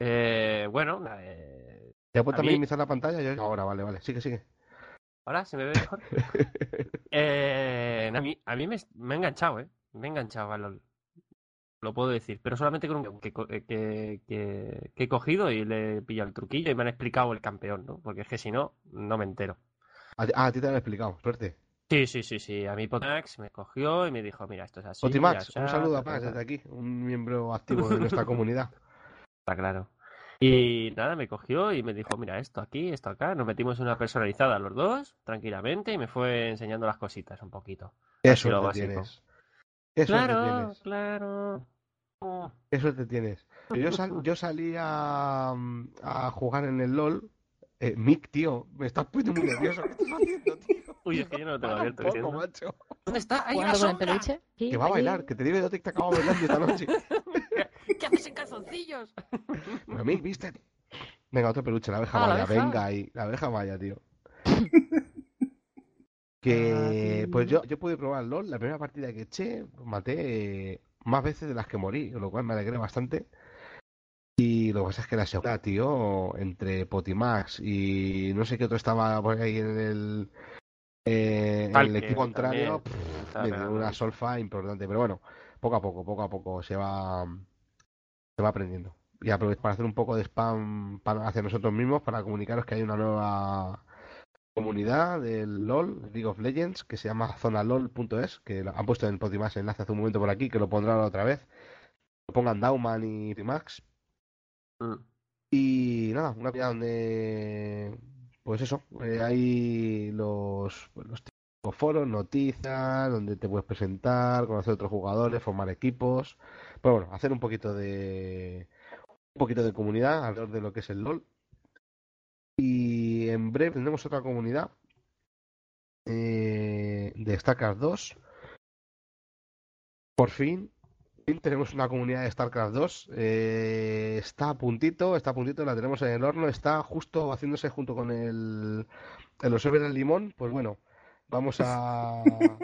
Eh, bueno, eh, ¿Te ha puesto a mí- minimizar la pantalla? Yo ahora, vale, vale, sigue, sigue. Ahora se me ve mejor. *laughs* Eh, a mí, a mí me, me ha enganchado, ¿eh? Me ha enganchado a LOL. Lo puedo decir, pero solamente con un que, co- que, que, que he cogido y le he pillado el truquillo y me han explicado el campeón, ¿no? Porque es que si no, no me entero. Ah, a ti te lo han explicado, suerte. Sí, sí, sí, sí. A mí Potimax me cogió y me dijo, mira, esto es así. Potimax, ya un saludo a Max ta". desde aquí, un miembro activo de nuestra *laughs* comunidad. Está claro. Y nada, me cogió y me dijo, mira, esto aquí, esto acá. Nos metimos en una personalizada los dos, tranquilamente, y me fue enseñando las cositas un poquito. Así lo básico. tienes. Suerte Claro, tienes. claro. Oh. Qué suerte tienes. *laughs* Yo, sal- yo salí a, a jugar en el LOL. Eh, Mick, tío, me estás poniendo muy nervioso. ¿Qué estás haciendo, tío? Uy, es que yo no lo tengo abierto. poco, macho. ¿Dónde está? ¡Ahí Jugando con el peluche. Sí, Que va a bailar, que te digo yo que te acabo bailando esta noche. *laughs* *laughs* ¿Qué haces en calzoncillos? Pero Mick, ¿viste? Venga, otro peluche, la abeja Ah, la maya. abeja. Venga ahí, la abeja maya, tío. *laughs* Ah, Que, tío. pues yo, yo pude probar LOL. La primera partida que eché, pues maté eh, más veces de las que morí, con lo cual me alegré bastante. Y lo que pasa es que la segunda, tío, entre Potimax y no sé qué otro estaba por ahí en el, eh, en el equipo contrario, también. pff, Estaba me dio pegando. una solfa importante. Pero bueno, poco a poco, poco a poco se va, se va aprendiendo. Y aprovecho para hacer un poco de spam para, hacia nosotros mismos para comunicaros que hay una nueva comunidad del LOL, League of Legends, que se llama zonalol.es, que han puesto en Potimax enlace hace un momento por aquí, que lo pondrán otra vez. Lo pongan Dauman y Potimax. Mm. Y nada, una comunidad donde, pues eso, eh, hay los, los foros, noticias, donde te puedes presentar, conocer otros jugadores, formar equipos. Pero bueno, hacer un poquito de, un poquito de comunidad alrededor de lo que es el LOL. Y en breve tendremos otra comunidad eh, de StarCraft 2. Por fin, tenemos una comunidad de StarCraft 2. eh, está a puntito, está a puntito, la tenemos en el horno, está justo haciéndose junto con el, el server del limón. Pues bueno, vamos a.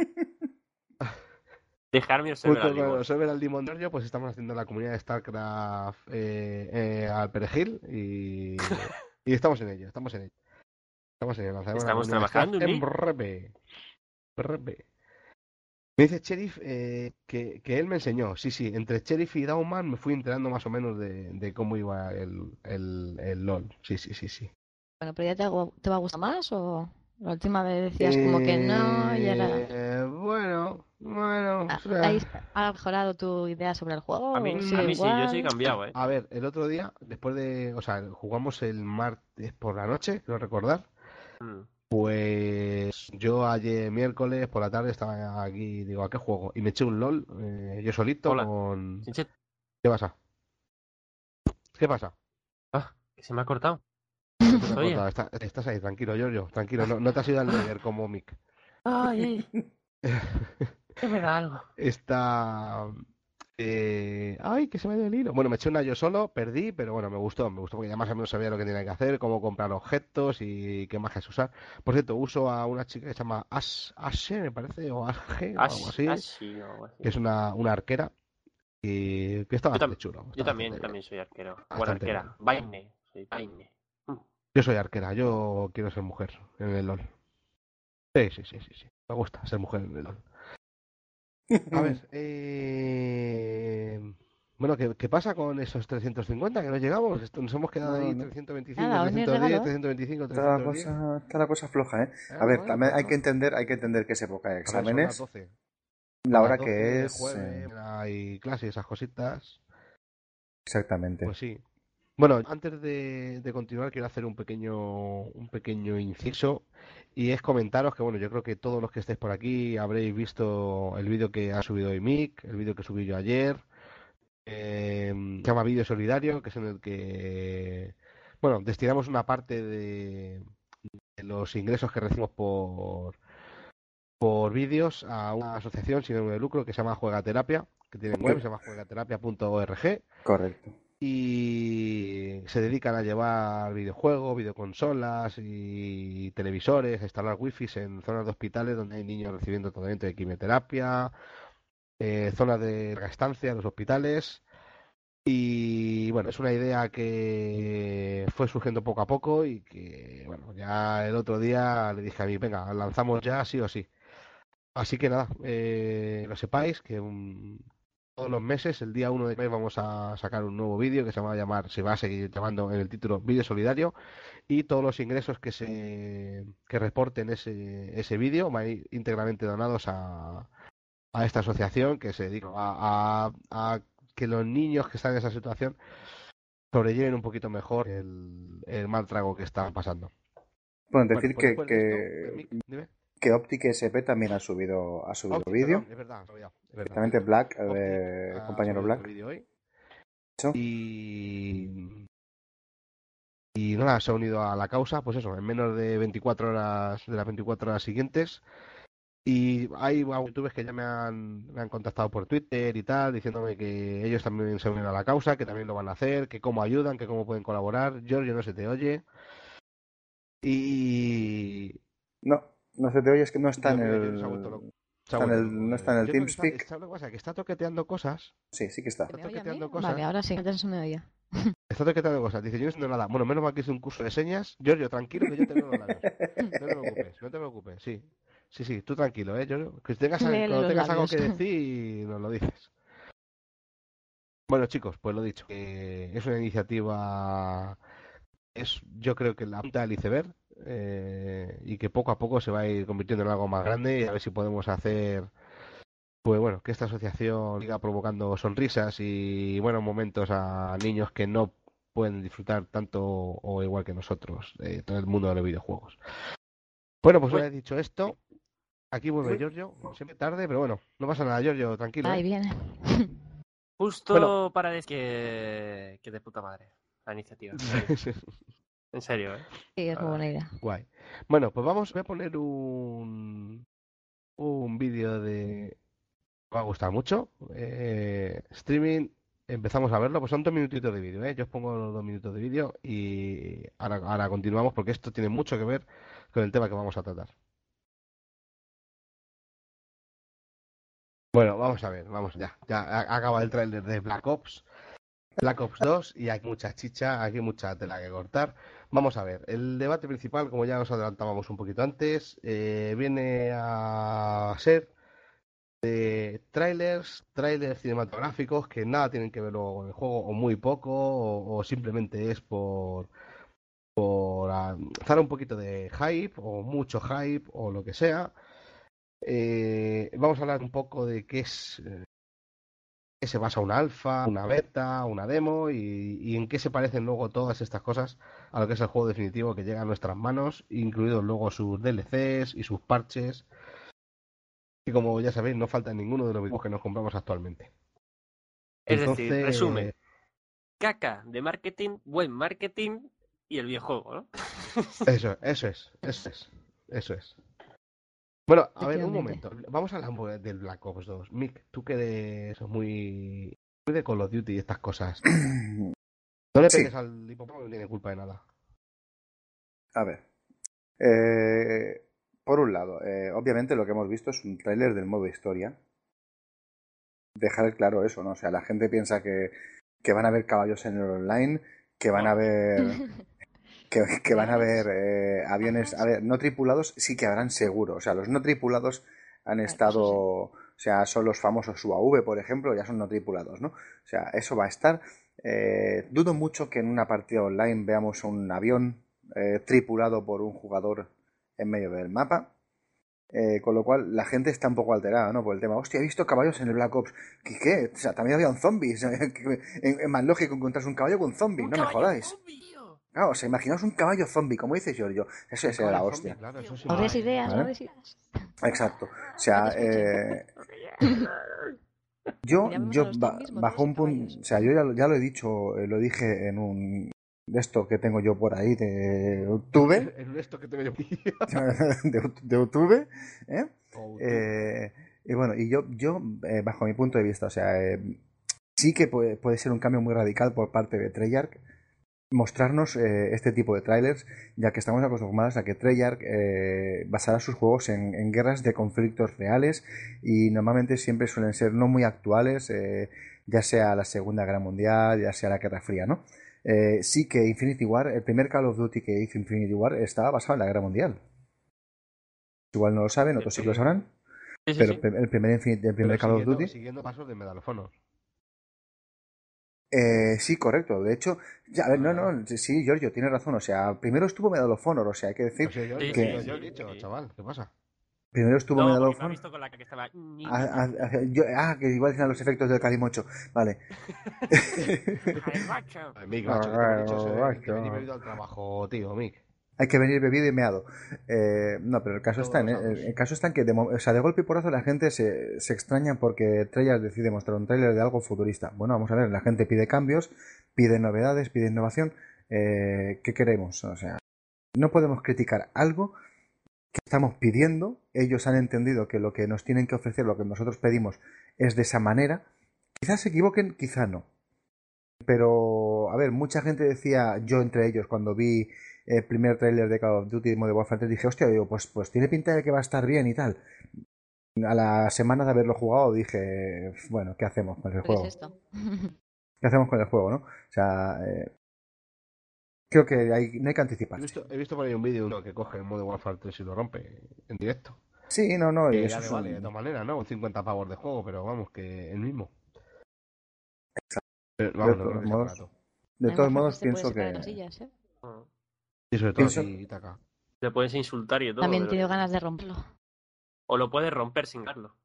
*laughs* Dejarme observar al limón. al Giorgio, pues estamos haciendo la comunidad de StarCraft eh, eh, al perejil y, *laughs* y estamos en ello, estamos en ello. Estamos en ello. Estamos trabajando en breve. Breve. Me dice Sheriff eh, que, que él me enseñó. Sí, sí, entre Sheriff y Dauman me fui enterando más o menos de, de cómo iba el, el, el LOL. Sí, sí, sí, sí. Bueno, pero ya te, hago- te va a gustar más o la última vez decías como que no y ahora Eh, bueno, bueno. Ah, o sea, ¿ahí ¿ha mejorado tu idea sobre el juego? A mí, ¿O a mí sí, yo igual? sí he cambiado, ¿eh? A ver, el otro día, después de, o sea, jugamos el martes por la noche, quiero recordar. Mm. Pues yo ayer miércoles por la tarde estaba aquí y digo, ¿a qué juego? Y me eché un LOL, eh, yo solito Hola. con... ¿Qué pasa? ¿Qué pasa? Ah, que se me ha cortado. *laughs* Estás ahí, tranquilo, Giorgio, tranquilo, no, no te has ido al Nether como Mick. Ay, que me da algo. Está... eh, Ay, que se me ido el hilo. Bueno, me eché una yo solo, perdí, pero bueno, me gustó, me gustó porque ya más o menos sabía lo que tenía que hacer, cómo comprar objetos y qué magias usar. Por cierto, uso a una chica que se llama Ash, Ashe, me parece, o Ashe, o algo así, Ashi o algo así. que es una, una arquera y que está Yo bastante chulo. está Yo también, bastante también soy arquero. Bueno, Bastante arquera. Vaine. Soy Vaine. Yo soy arquera, yo quiero ser mujer en el LOL. Sí, sí, sí, sí, sí. Me gusta ser mujer en el LOL. A ver, *laughs* eh... Bueno, ¿qué, qué pasa con esos 350 que no llegamos? Esto- Nos hemos quedado No, ahí no. 325, Nada, hoy ni 310, regalo. 325, Está la 310. cosa, está la cosa floja, ¿eh? Ah, A ver, bueno, también hay que entender, hay que entender que es época de son las exámenes, 12. la hora las 12 que es. jueves, eh, hay clases, esas cositas. exactamente. Pues sí. Bueno, antes de, de continuar quiero hacer un pequeño, un pequeño inciso y es comentaros que bueno, yo creo que todos los que estéis por aquí habréis visto el vídeo que ha subido hoy Mick, el vídeo que subí yo ayer, eh, se llama Vídeo Solidario, que es en el que bueno, destinamos una parte de, de los ingresos que recibimos por por vídeos a una asociación sin ánimo de lucro que se llama Juega Terapia, que tienen web, se llama juegaterapia.org. Correcto. Y se dedican a llevar videojuegos, videoconsolas y televisores, a instalar wifi en zonas de hospitales donde hay niños recibiendo tratamiento de quimioterapia, eh, zonas de estancia en los hospitales. Y bueno, es una idea que fue surgiendo poco a poco y que, bueno, ya el otro día le dije a mí, venga, lanzamos ya sí o sí. Así que nada, eh, lo sepáis que un- todos los meses, el día 1 de mes, vamos a sacar un nuevo vídeo que se va a llamar, se va a seguir llamando en el título Vídeo Solidario y todos los ingresos que se que reporten ese, ese vídeo van a ir íntegramente donados a, a esta asociación que se dedica a, a- a que los niños que están en esa situación sobrelleven un poquito mejor el, el mal trago que están pasando. Bueno, Bueno, decir pues que, que, esto. Que Optic SP también ha subido, ha subido vídeo. es verdad. Directamente Black, Optic eh, ha compañero Black. el hoy. Y nada, se ha unido a la causa, pues eso, en menos de 24 horas, de las 24 horas siguientes. Y hay youtubers que ya me han, me han contactado por Twitter y tal, diciéndome que ellos también se unen a la causa, que también lo van a hacer, que cómo ayudan, que cómo pueden colaborar. Giorgio no se te oye. Y No, no se te oye, es que no está en el. Está no está en eh. el Yo está- TeamSpeak. ¿sabes lo que pasa? Que está toqueteando cosas. Sí, sí que está. ¿Me oye a mí? toqueteando cosas. Vale, ahora sí, antes me oía. *laughs* Está toqueteando cosas. Dice, yo no entiendo nada. Bueno, menos mal que es un curso de señas. Giorgio, tranquilo que yo te leo los labios. No te preocupes, no te preocupes. Sí, sí, sí, tú tranquilo, ¿eh? Giorgio? Que tengas, cuando tengas algo que *laughs* decir, nos lo dices. Bueno, chicos, pues lo dicho. que es una iniciativa... Es, yo creo que la punta del iceberg eh, y que poco a poco se va a ir convirtiendo en algo más grande y a ver si podemos hacer pues bueno, que esta asociación siga provocando sonrisas y buenos momentos a niños que no pueden disfrutar tanto o igual que nosotros de todo el mundo de los videojuegos. Bueno, pues una vez dicho esto, aquí vuelve Giorgio, siempre tarde, pero bueno, no pasa nada, Giorgio, tranquilo. Ahí ¿eh? viene. Justo Bueno. para decir que, que de puta madre la iniciativa. *laughs* En serio, ¿eh? Sí, es muy Ah. buena idea. Guay. Bueno, pues vamos, voy a poner un, un vídeo de... Me va a gustar mucho. Eh, streaming, empezamos a verlo, pues son dos minutitos de vídeo, ¿eh? Yo os pongo los dos minutos de vídeo y ahora, ahora continuamos porque esto tiene mucho que ver con el tema que vamos a tratar. Bueno, vamos a ver, vamos ya. Ya acaba el tráiler de Black Ops. Black Ops 2 y hay mucha chicha, aquí mucha tela que cortar. Vamos a ver, el debate principal, como ya os adelantábamos un poquito antes, eh, viene a ser de trailers, trailers cinematográficos que nada tienen que ver luego con el juego, o muy poco, o, simplemente es por, por ah, dar un poquito de hype, o mucho hype, o lo que sea. Eh, vamos a hablar un poco de qué es, eh, qué se basa una alfa, una beta, una demo y, y en qué se parecen luego todas estas cosas a lo que es el juego definitivo que llega a nuestras manos, incluidos luego sus DLCs y sus parches. Y como ya sabéis, no falta ninguno de los videojuegos que nos compramos actualmente. Es decir, Entonces, resumen. Caca de marketing, buen marketing y el videojuego, ¿no? Eso, eso es, eso es, eso es. Bueno, a ver, un momento. Vamos a hablar del Black Ops 2. Mick, tú que eres muy, muy de Call of Duty y estas cosas. *clears throat* No le Sí. pegues al hipopótamo, no tiene culpa de nada. A ver. Eh, por un lado, eh, obviamente lo que hemos visto es un tráiler del modo historia. Dejar claro eso, ¿no? O sea, la gente piensa que, que van a haber caballos en el online, que van a haber *laughs* que, que van a haber eh, aviones, a ver, no tripulados, sí que habrán seguro. O sea, los no tripulados han estado, o sea, son los famosos UAV, por ejemplo, ya son no tripulados, ¿no? O sea, eso va a estar. Eh, dudo mucho que en una partida online veamos un avión eh, tripulado por un jugador en medio del mapa. Eh, con lo cual la gente está un poco alterada, ¿no? Por el tema, hostia, he visto caballos en el Black Ops. ¿Qué? qué? O sea, también había un zombie. *laughs* Es más lógico encontrarse un caballo con zombie, ¡Un no me jodáis. zombie! Claro, o sea, imaginaos un caballo zombie, como dice Giorgio. Eso Un sería la hostia. zombie, claro, eso sí No des ideas, ¿Vale? no des ideas. Exacto. O sea, eh, yo, yo ba- bajo un punto, o sea, yo ya, lo- ya lo he dicho, eh, lo dije en un de esto que tengo yo por ahí de octubre, *laughs* En esto que tengo yo *laughs* de, de octubre, ¿eh? Oh. Eh, Y bueno, y yo, yo eh, bajo mi punto de vista, o sea, eh, sí que puede, puede, ser un cambio muy radical por parte de Treyarch mostrarnos eh, este tipo de trailers, ya que estamos acostumbrados a que Treyarch eh, basará sus juegos en, en, guerras de conflictos reales y normalmente siempre suelen ser no muy actuales, eh, ya sea la Segunda Guerra Mundial, ya sea la Guerra Fría, ¿no? Eh, sí que Infinity War, el primer Call of Duty que hizo Infinity War estaba basado en la Guerra Mundial. Igual no lo saben, otros sí, lo sabrán. Sí, sí, pero sí. el primer, Infinity, el primer Pero Call of Duty Siguiendo pasos de Medal of Honor. Eh, sí, correcto. De hecho, ya, a ver, no, no, sí, Giorgio, tiene razón. O sea, primero estuvo Medal of Honor, o sea, hay que decir, yo, Sí, yo- sí, yo- sí, yo he sí, dicho, chaval, ¿qué pasa? primero estuvo No, Medal of Honor. visto con la que estaba... Ah, ah, ah, yo- ah, que igual eran los efectos del Calimocho. Vale. *laughs* Ay, macho. Ay, Mick, macho, que te he dicho eso, eh, que venir al trabajo, tío, Mick. Hay que venir bebido y meado. Eh, no, pero el caso está en, los el, caso está en que de, o sea, de golpe y porrazo la gente se, se extraña porque Treyarch decide mostrar un tráiler de algo futurista. Bueno, vamos a ver, la gente pide cambios, pide novedades, pide innovación. Eh, ¿Qué queremos? O sea, no podemos criticar algo que estamos pidiendo. Ellos han entendido que lo que nos tienen que ofrecer, lo que nosotros pedimos, es de esa manera. Quizás se equivoquen, quizá no. Pero, a ver, mucha gente decía, yo entre ellos, cuando vi el primer tráiler de Call of Duty Modern Warfare 3, dije, hostia, digo, pues, pues tiene pinta de que va a estar bien y tal. A la semana de haberlo jugado dije, bueno, ¿qué hacemos con el ¿Qué juego? es esto? *laughs* ¿Qué hacemos con el juego, no? O sea, eh, creo que hay, no hay que He anticipar. visto, he visto por ahí un vídeo uno que coge el modo Warfare 3 y lo rompe en directo. Sí, no, no, Que eso ya le es vale, un- de todas maneras, ¿no? 50 pavos de juego, pero vamos, que el mismo. Pero, vamos, no todos modos. De todos modos, pienso que... de casillas, ¿eh? Y sobre todo Pienso- aquí, Itaca. Le puedes insultar y todo. También pero- tenido ganas de romperlo. O lo puedes romper sin darlo.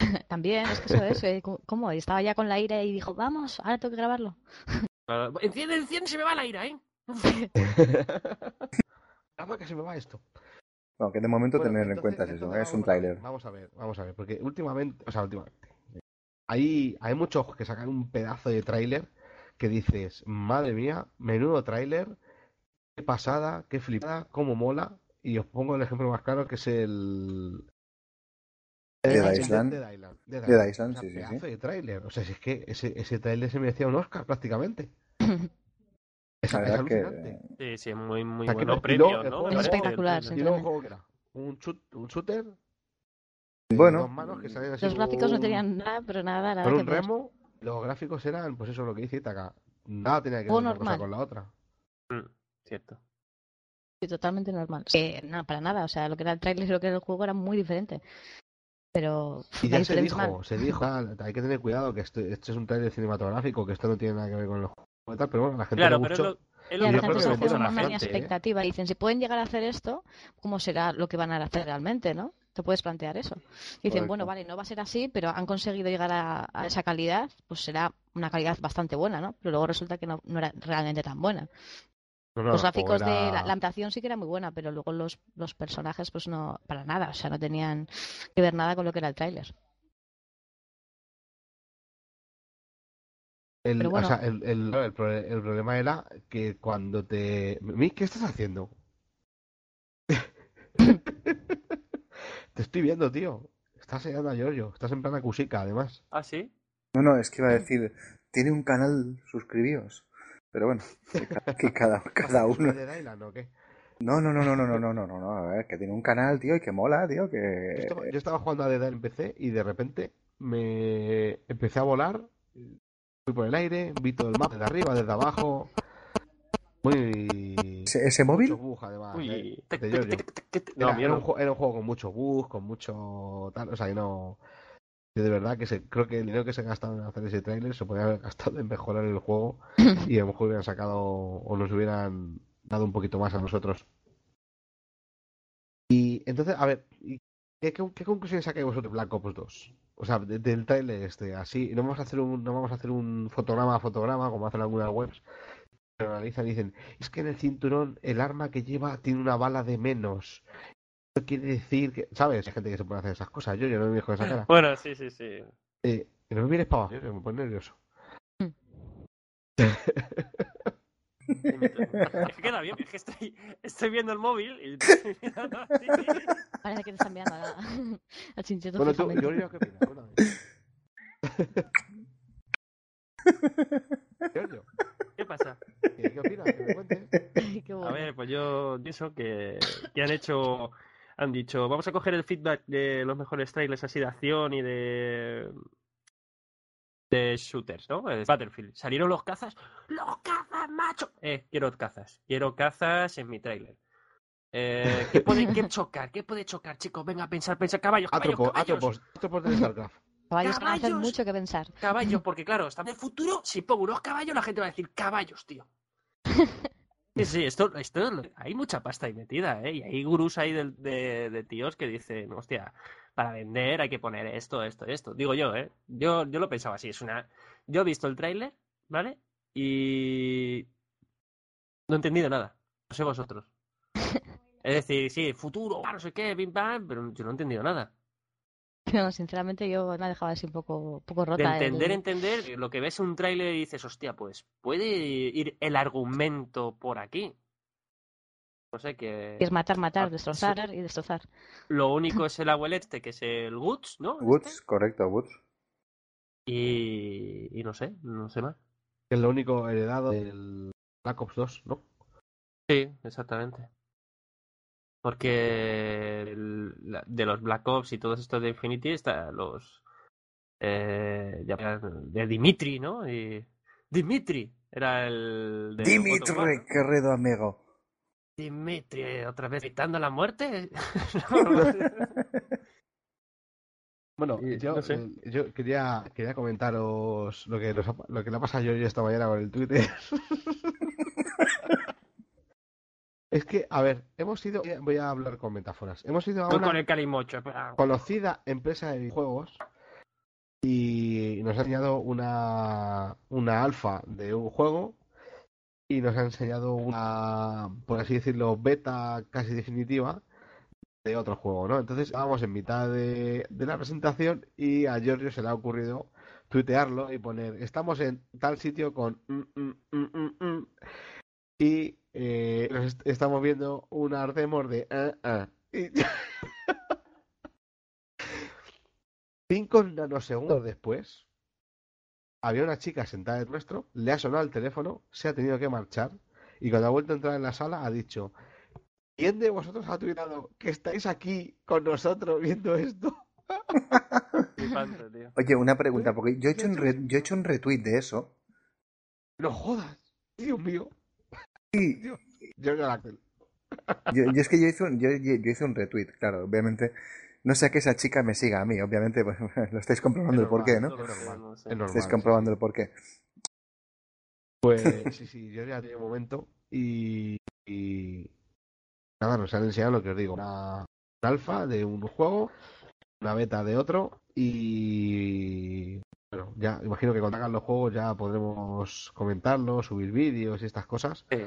*laughs* También, es que eso es. eh, ¿Cómo? Y Estaba ya con la ira y dijo, vamos, ahora tengo que grabarlo. Enciende, enciende, se me va la ira, ¿eh? *laughs* Dame que se me va esto. Bueno, que de momento Bueno, tener en cuenta es eso, entonces es un tráiler. Vamos a ver, vamos a ver, porque últimamente, o sea, últimamente, hay, hay muchos que sacan un pedazo de tráiler que dices, madre mía, menudo tráiler, qué pasada, qué flipada, cómo mola, y os pongo el ejemplo más claro que es el... Dead el Island. Dead Island. Dead Dead Island. Island, O sea, sí, sí, de tráiler, o sea, si es que ese, ese tráiler se merecía un Oscar prácticamente. *clears throat* Es, es que alucinante. Sí, sí, muy, muy O sea, que buenos no- y premios, luego el ¿no? juego- Me Es parece, espectacular. ¿Y luego un juego que era? ¿Un, shoot, un shooter? Bueno. dos manos que salían así Los gráficos no tenían nada, pero nada, nada que un ver. remo, los gráficos eran, pues eso lo que dice Itaca. Nada tenía que ver una cosa con la otra. Mm, Cierto. Sí, totalmente normal. Que no, para nada. O sea, lo que era el trailer y lo que era el juego era muy diferente. Pero Y ya se dijo, se dijo, "Ah, hay que tener cuidado que esto, esto es un trailer cinematográfico, que esto no tiene nada que ver con el juego y tal, pero bueno, la gente Claro, le es gustó. lo, es lo que gente ¿eh? expectativa y dicen, si pueden llegar a hacer esto, ¿cómo será lo que van a hacer realmente, no? Te puedes plantear eso. Y dicen, Correcto. bueno, vale, no va a ser así, pero han conseguido llegar a, a esa calidad, pues será una calidad bastante buena, ¿no? Pero luego resulta que no, no era realmente tan buena. No, no, los gráficos de la, la ambientación sí que era muy buena, pero luego los, los personajes, pues no, para nada, o sea, no tenían que ver nada con lo que era el tráiler. el, pero o bueno. sea, el, el- el pro- el problema era que cuando te... ¿qué estás haciendo? *laughs* te estoy viendo, tío. Estás enseñando a Giorgio. Estás en plan acusica, además. Ah, sí. No, no, es que iba a decir, tiene un canal, suscribíos. Pero bueno, *laughs* que, ca- que cada, cada uno. ¿De Dead Island o qué? No, no, no, no, no, no, no, no, no, no, a ver, que tiene un canal, tío, y que mola, tío, Yo que... estaba, yo estaba jugando a Dead Island en PC y de repente me empecé a volar, fui por el aire, vi todo el mapa desde arriba, desde abajo. Muy. ¿Ese, ese móvil? Mucho bug, además. Uy, eh, de. Era, No, era mierda. un, juego, era un juego con mucho bug, con mucho tal, o sea, que no. Que de verdad que se, creo que el dinero que se ha gastado en hacer ese tráiler se podría haber gastado en mejorar el juego *clears throat* y a lo mejor hubieran sacado o nos hubieran dado un poquito más a nosotros. Y entonces, a ver, ¿y ¿qué, qué, qué conclusiones sacáis vosotros de Black Ops 2? O sea, de- del tráiler este, así, no vamos a hacer un, no vamos a hacer un fotograma a fotograma como hacen algunas webs, pero analizan y dicen, es que en el cinturón el arma que lleva tiene una bala de menos. Quiere decir que, ¿sabes? Hay gente que se puede hacer esas cosas. Yo, yo no me con esa cara. Bueno, sí, sí, sí. Eh, que no me mires para abajo, que me pone nervioso. *laughs* Es que queda bien, es que estoy, estoy viendo el móvil y estoy mirando así. Parece que te están enviando a, al chincheto Bueno, tú, ¿qué opinas? Cuéntame. Giorgio, ¿Qué pasa? ¿qué, qué opinas? Que me cuentes. *laughs* Qué bueno. A ver, pues yo pienso que, que han hecho, han dicho, vamos a coger el feedback de los mejores trailers así de acción y de de shooters, ¿no? El Battlefield. Salieron los cazas, los cazas, macho. Eh, quiero cazas, quiero cazas en mi trailer. Eh, ¿qué puede qué *laughs* chocar? ¿Qué puede chocar, chicos? Venga, pensar, pensar, caballos, caballos, Atropos, caballos. atropos, atropos de StarCraft. Caballos que no hacen caballos. mucho que pensar. Caballos, porque claro, está en el futuro, si pongo unos caballos, la gente va a decir caballos, tío. *laughs* Sí, sí, esto, esto hay mucha pasta ahí metida, ¿eh? Y hay gurús ahí de, de- de tíos que dicen, hostia, para vender hay que poner esto, esto, esto. Digo yo, ¿eh? Yo, yo lo pensaba así, es una... Yo he visto el tráiler, ¿vale? Y... No he entendido nada. No sé vosotros. *laughs* Es decir, sí, futuro, no sé qué, bim bam, pero yo no he entendido nada. *laughs* No, sinceramente yo me ha dejado así un poco, poco De rota. el- entender, entender, lo que ves en un tráiler y dices, hostia, pues puede ir el argumento por aquí. No sé, que es matar, matar, Ah, destrozar y destrozar. lo *laughs* único es el abuelete, que es el Woods, ¿no? Woods, Este. correcto, Woods. Y, y no sé, no sé más. Que es lo único heredado del Black Ops 2, ¿no? Sí, exactamente. Porque el- la- de los Black Ops y todos estos de Infinity está los eh, de Dimitri, ¿no? Y Dimitri era el de Dimitri, querido amigo. Dimitri, otra vez gritando la muerte. *laughs* Bueno, Y yo, no sé. eh, yo quería, quería comentaros lo que, nos ha- lo que le pasa a Giorgio esta mañana con el Twitter. *laughs* es que, a ver, hemos ido, voy a hablar con metáforas, hemos ido a una con el calimocho. espera. conocida empresa de videojuegos y nos ha enseñado una, una alfa de un juego y nos ha enseñado una, por así decirlo, beta casi definitiva de otro juego, ¿no? Entonces estábamos en mitad de, de la presentación y a Giorgio se le ha ocurrido tuitearlo y poner, estamos en tal sitio con... mm, mm, mm, mm, mm", y eh, nos est- estamos viendo unas demos de... Y- *laughs* Cinco nanosegundos después, había una chica sentada en nuestro, le ha sonado el teléfono, se ha tenido que marchar y cuando ha vuelto a entrar en la sala ha dicho, ¿quién de vosotros ha tuitado que estáis aquí con nosotros viendo esto? *laughs* Oye, una pregunta, porque yo he hecho un, re- yo he hecho un retweet de eso. No jodas, Dios mío. Sí, no la yo, yo es que yo hice, un, yo, hice un retweet, claro, obviamente. No sé que esa chica me siga a mí, obviamente, pues *laughs* lo estáis comprobando el porqué, ¿no? No lo sé, normal, no sé. Es normal, Estáis sí, comprobando sí. el porqué. Pues *laughs* sí, sí, yo ya tenía un momento y, y nada, nos han enseñado lo que os digo, una, un alfa de un juego, una beta de otro y bueno, ya imagino que cuando hagan los juegos ya podremos comentarlos, subir vídeos y estas cosas, Sí.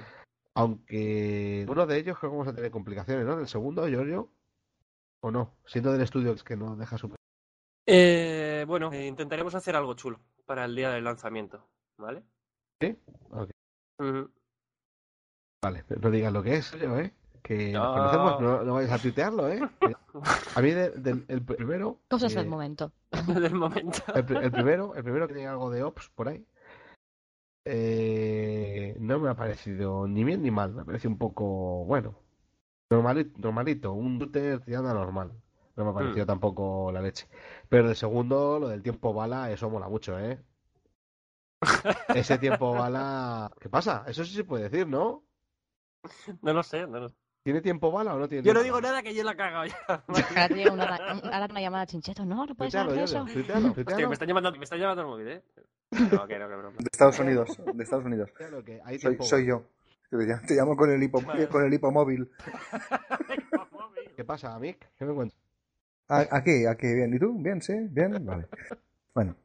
aunque uno de ellos creo que vamos a tener complicaciones, ¿no? El segundo, Giorgio, o no, siendo del estudio que no deja super... Eh, bueno, eh, intentaremos hacer algo chulo para el día del lanzamiento, ¿vale? ¿Sí? Ok. Ujú. Vale, pero no digas lo que es, yo, ¿eh? Que nos No. conocemos, no, no vais a tuitearlo, ¿eh? A mí de- del- el primero... Cosas eh, del momento. *laughs* del momento. El, el primero, el primero que tenía algo de Ops por ahí. eh, no me ha parecido ni bien ni mal. Me ha parecido un poco, bueno, normalito, normalito un shooter tirando a normal. No me ha parecido tampoco la leche. Pero el segundo, lo del tiempo bala, eso mola mucho, ¿eh? *laughs* Ese tiempo bala. ¿Qué pasa? Eso sí se puede decir, ¿no? No lo sé, no lo sé. ¿Tiene tiempo bala o no tiene Yo no digo bala? nada que yo la he cagado ya. *laughs* Ahora te llega una, un- ahora una llamada chincheto. No, no puedes Tuitealo, hacer eso. Giorgio, *laughs* tuitealo, Hostia, tuitealo. me está llamando, me está llamando el móvil, ¿eh? No, que no, que broma. *laughs* De Estados Unidos, de Estados Unidos. Tuitealo, que hay Soy, tiempo soy yo. Te llamo, te llamo con el hipo, Vale. con el hipomóvil. ¿Qué pasa, Mick? ¿Qué me cuentas? Ah, Aquí, aquí, bien. ¿Y tú? Bien, sí, bien, vale. Bueno,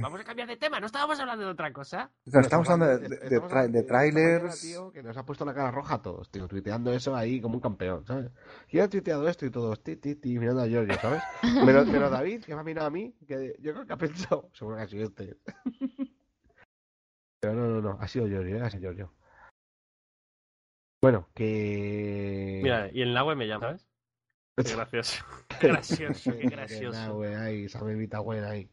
Vamos a cambiar de tema, no estábamos hablando de otra cosa. no, estamos hablando de, de, tra- trailers. tío, que nos ha puesto la cara roja a todos, tío, tuiteando eso ahí como un campeón, ¿sabes? ¿Quién ha tuiteado esto y todos? Ti, ti, ti, mirando a Giorgio, ¿sabes? Menos, menos David, que me ha mirado a mí, que yo creo que ha pensado, *laughs* seguro que ha sido este. Pero no, no, no, ha sido Giorgio, ¿eh? ha sido Giorgio. Bueno, que... Mira, y el Nahue me llama, ¿sabes? *laughs* Qué gracioso. Qué gracioso, qué gracioso. ahí, ahí.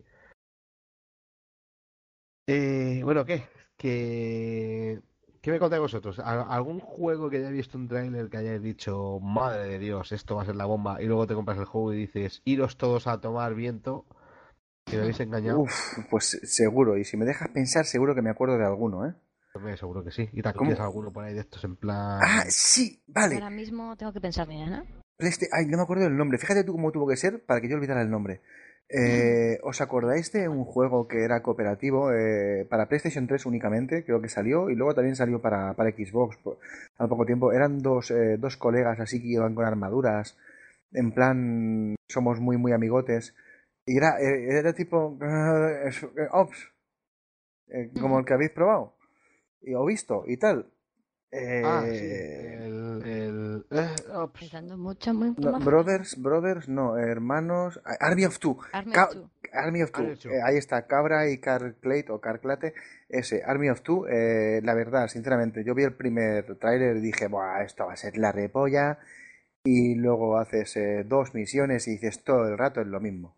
Eh, bueno, ¿qué? Que... ¿Qué me contáis vosotros? ¿Al- ¿Algún juego que hayáis visto un tráiler que hayáis dicho, madre de Dios, esto va a ser la bomba, y luego te compras el juego y dices, iros todos a tomar viento, que me habéis engañado? Uf, pues seguro. Y si me dejas pensar, seguro que me acuerdo de alguno, ¿eh? Seguro que sí. ¿Y te tienes alguno por ahí de estos en plan... Ah, sí, vale. Ahora mismo tengo que pensar bien, ¿eh? Playsta- Ay, no me acuerdo del nombre. Fíjate tú cómo tuvo que ser para que yo olvidara el nombre. Eh, ¿Os acordáis de un juego que era cooperativo eh, para PlayStation 3 únicamente? Creo que salió y luego también salió para, para Xbox por- al poco tiempo. Eran dos, eh, dos colegas así que iban con armaduras. En plan, somos muy, muy amigotes. Y era, eh, era tipo eh, Ops, como el que habéis probado y, o visto y tal. Ah, sí, el... el... eh, oh, pss, Pensando mucho, muy no, más- brothers, brothers, no, hermanos. Army of Two. Army Ca- of Two. Army of Two. Army of Two. Eh, ahí está, Cabra y Carclate o Carclate. Ese, Army of Two. eh, la verdad, sinceramente, yo vi el primer tráiler y dije, Buah, esto va a ser la repolla. Y luego haces eh, dos misiones y dices todo el rato es lo mismo.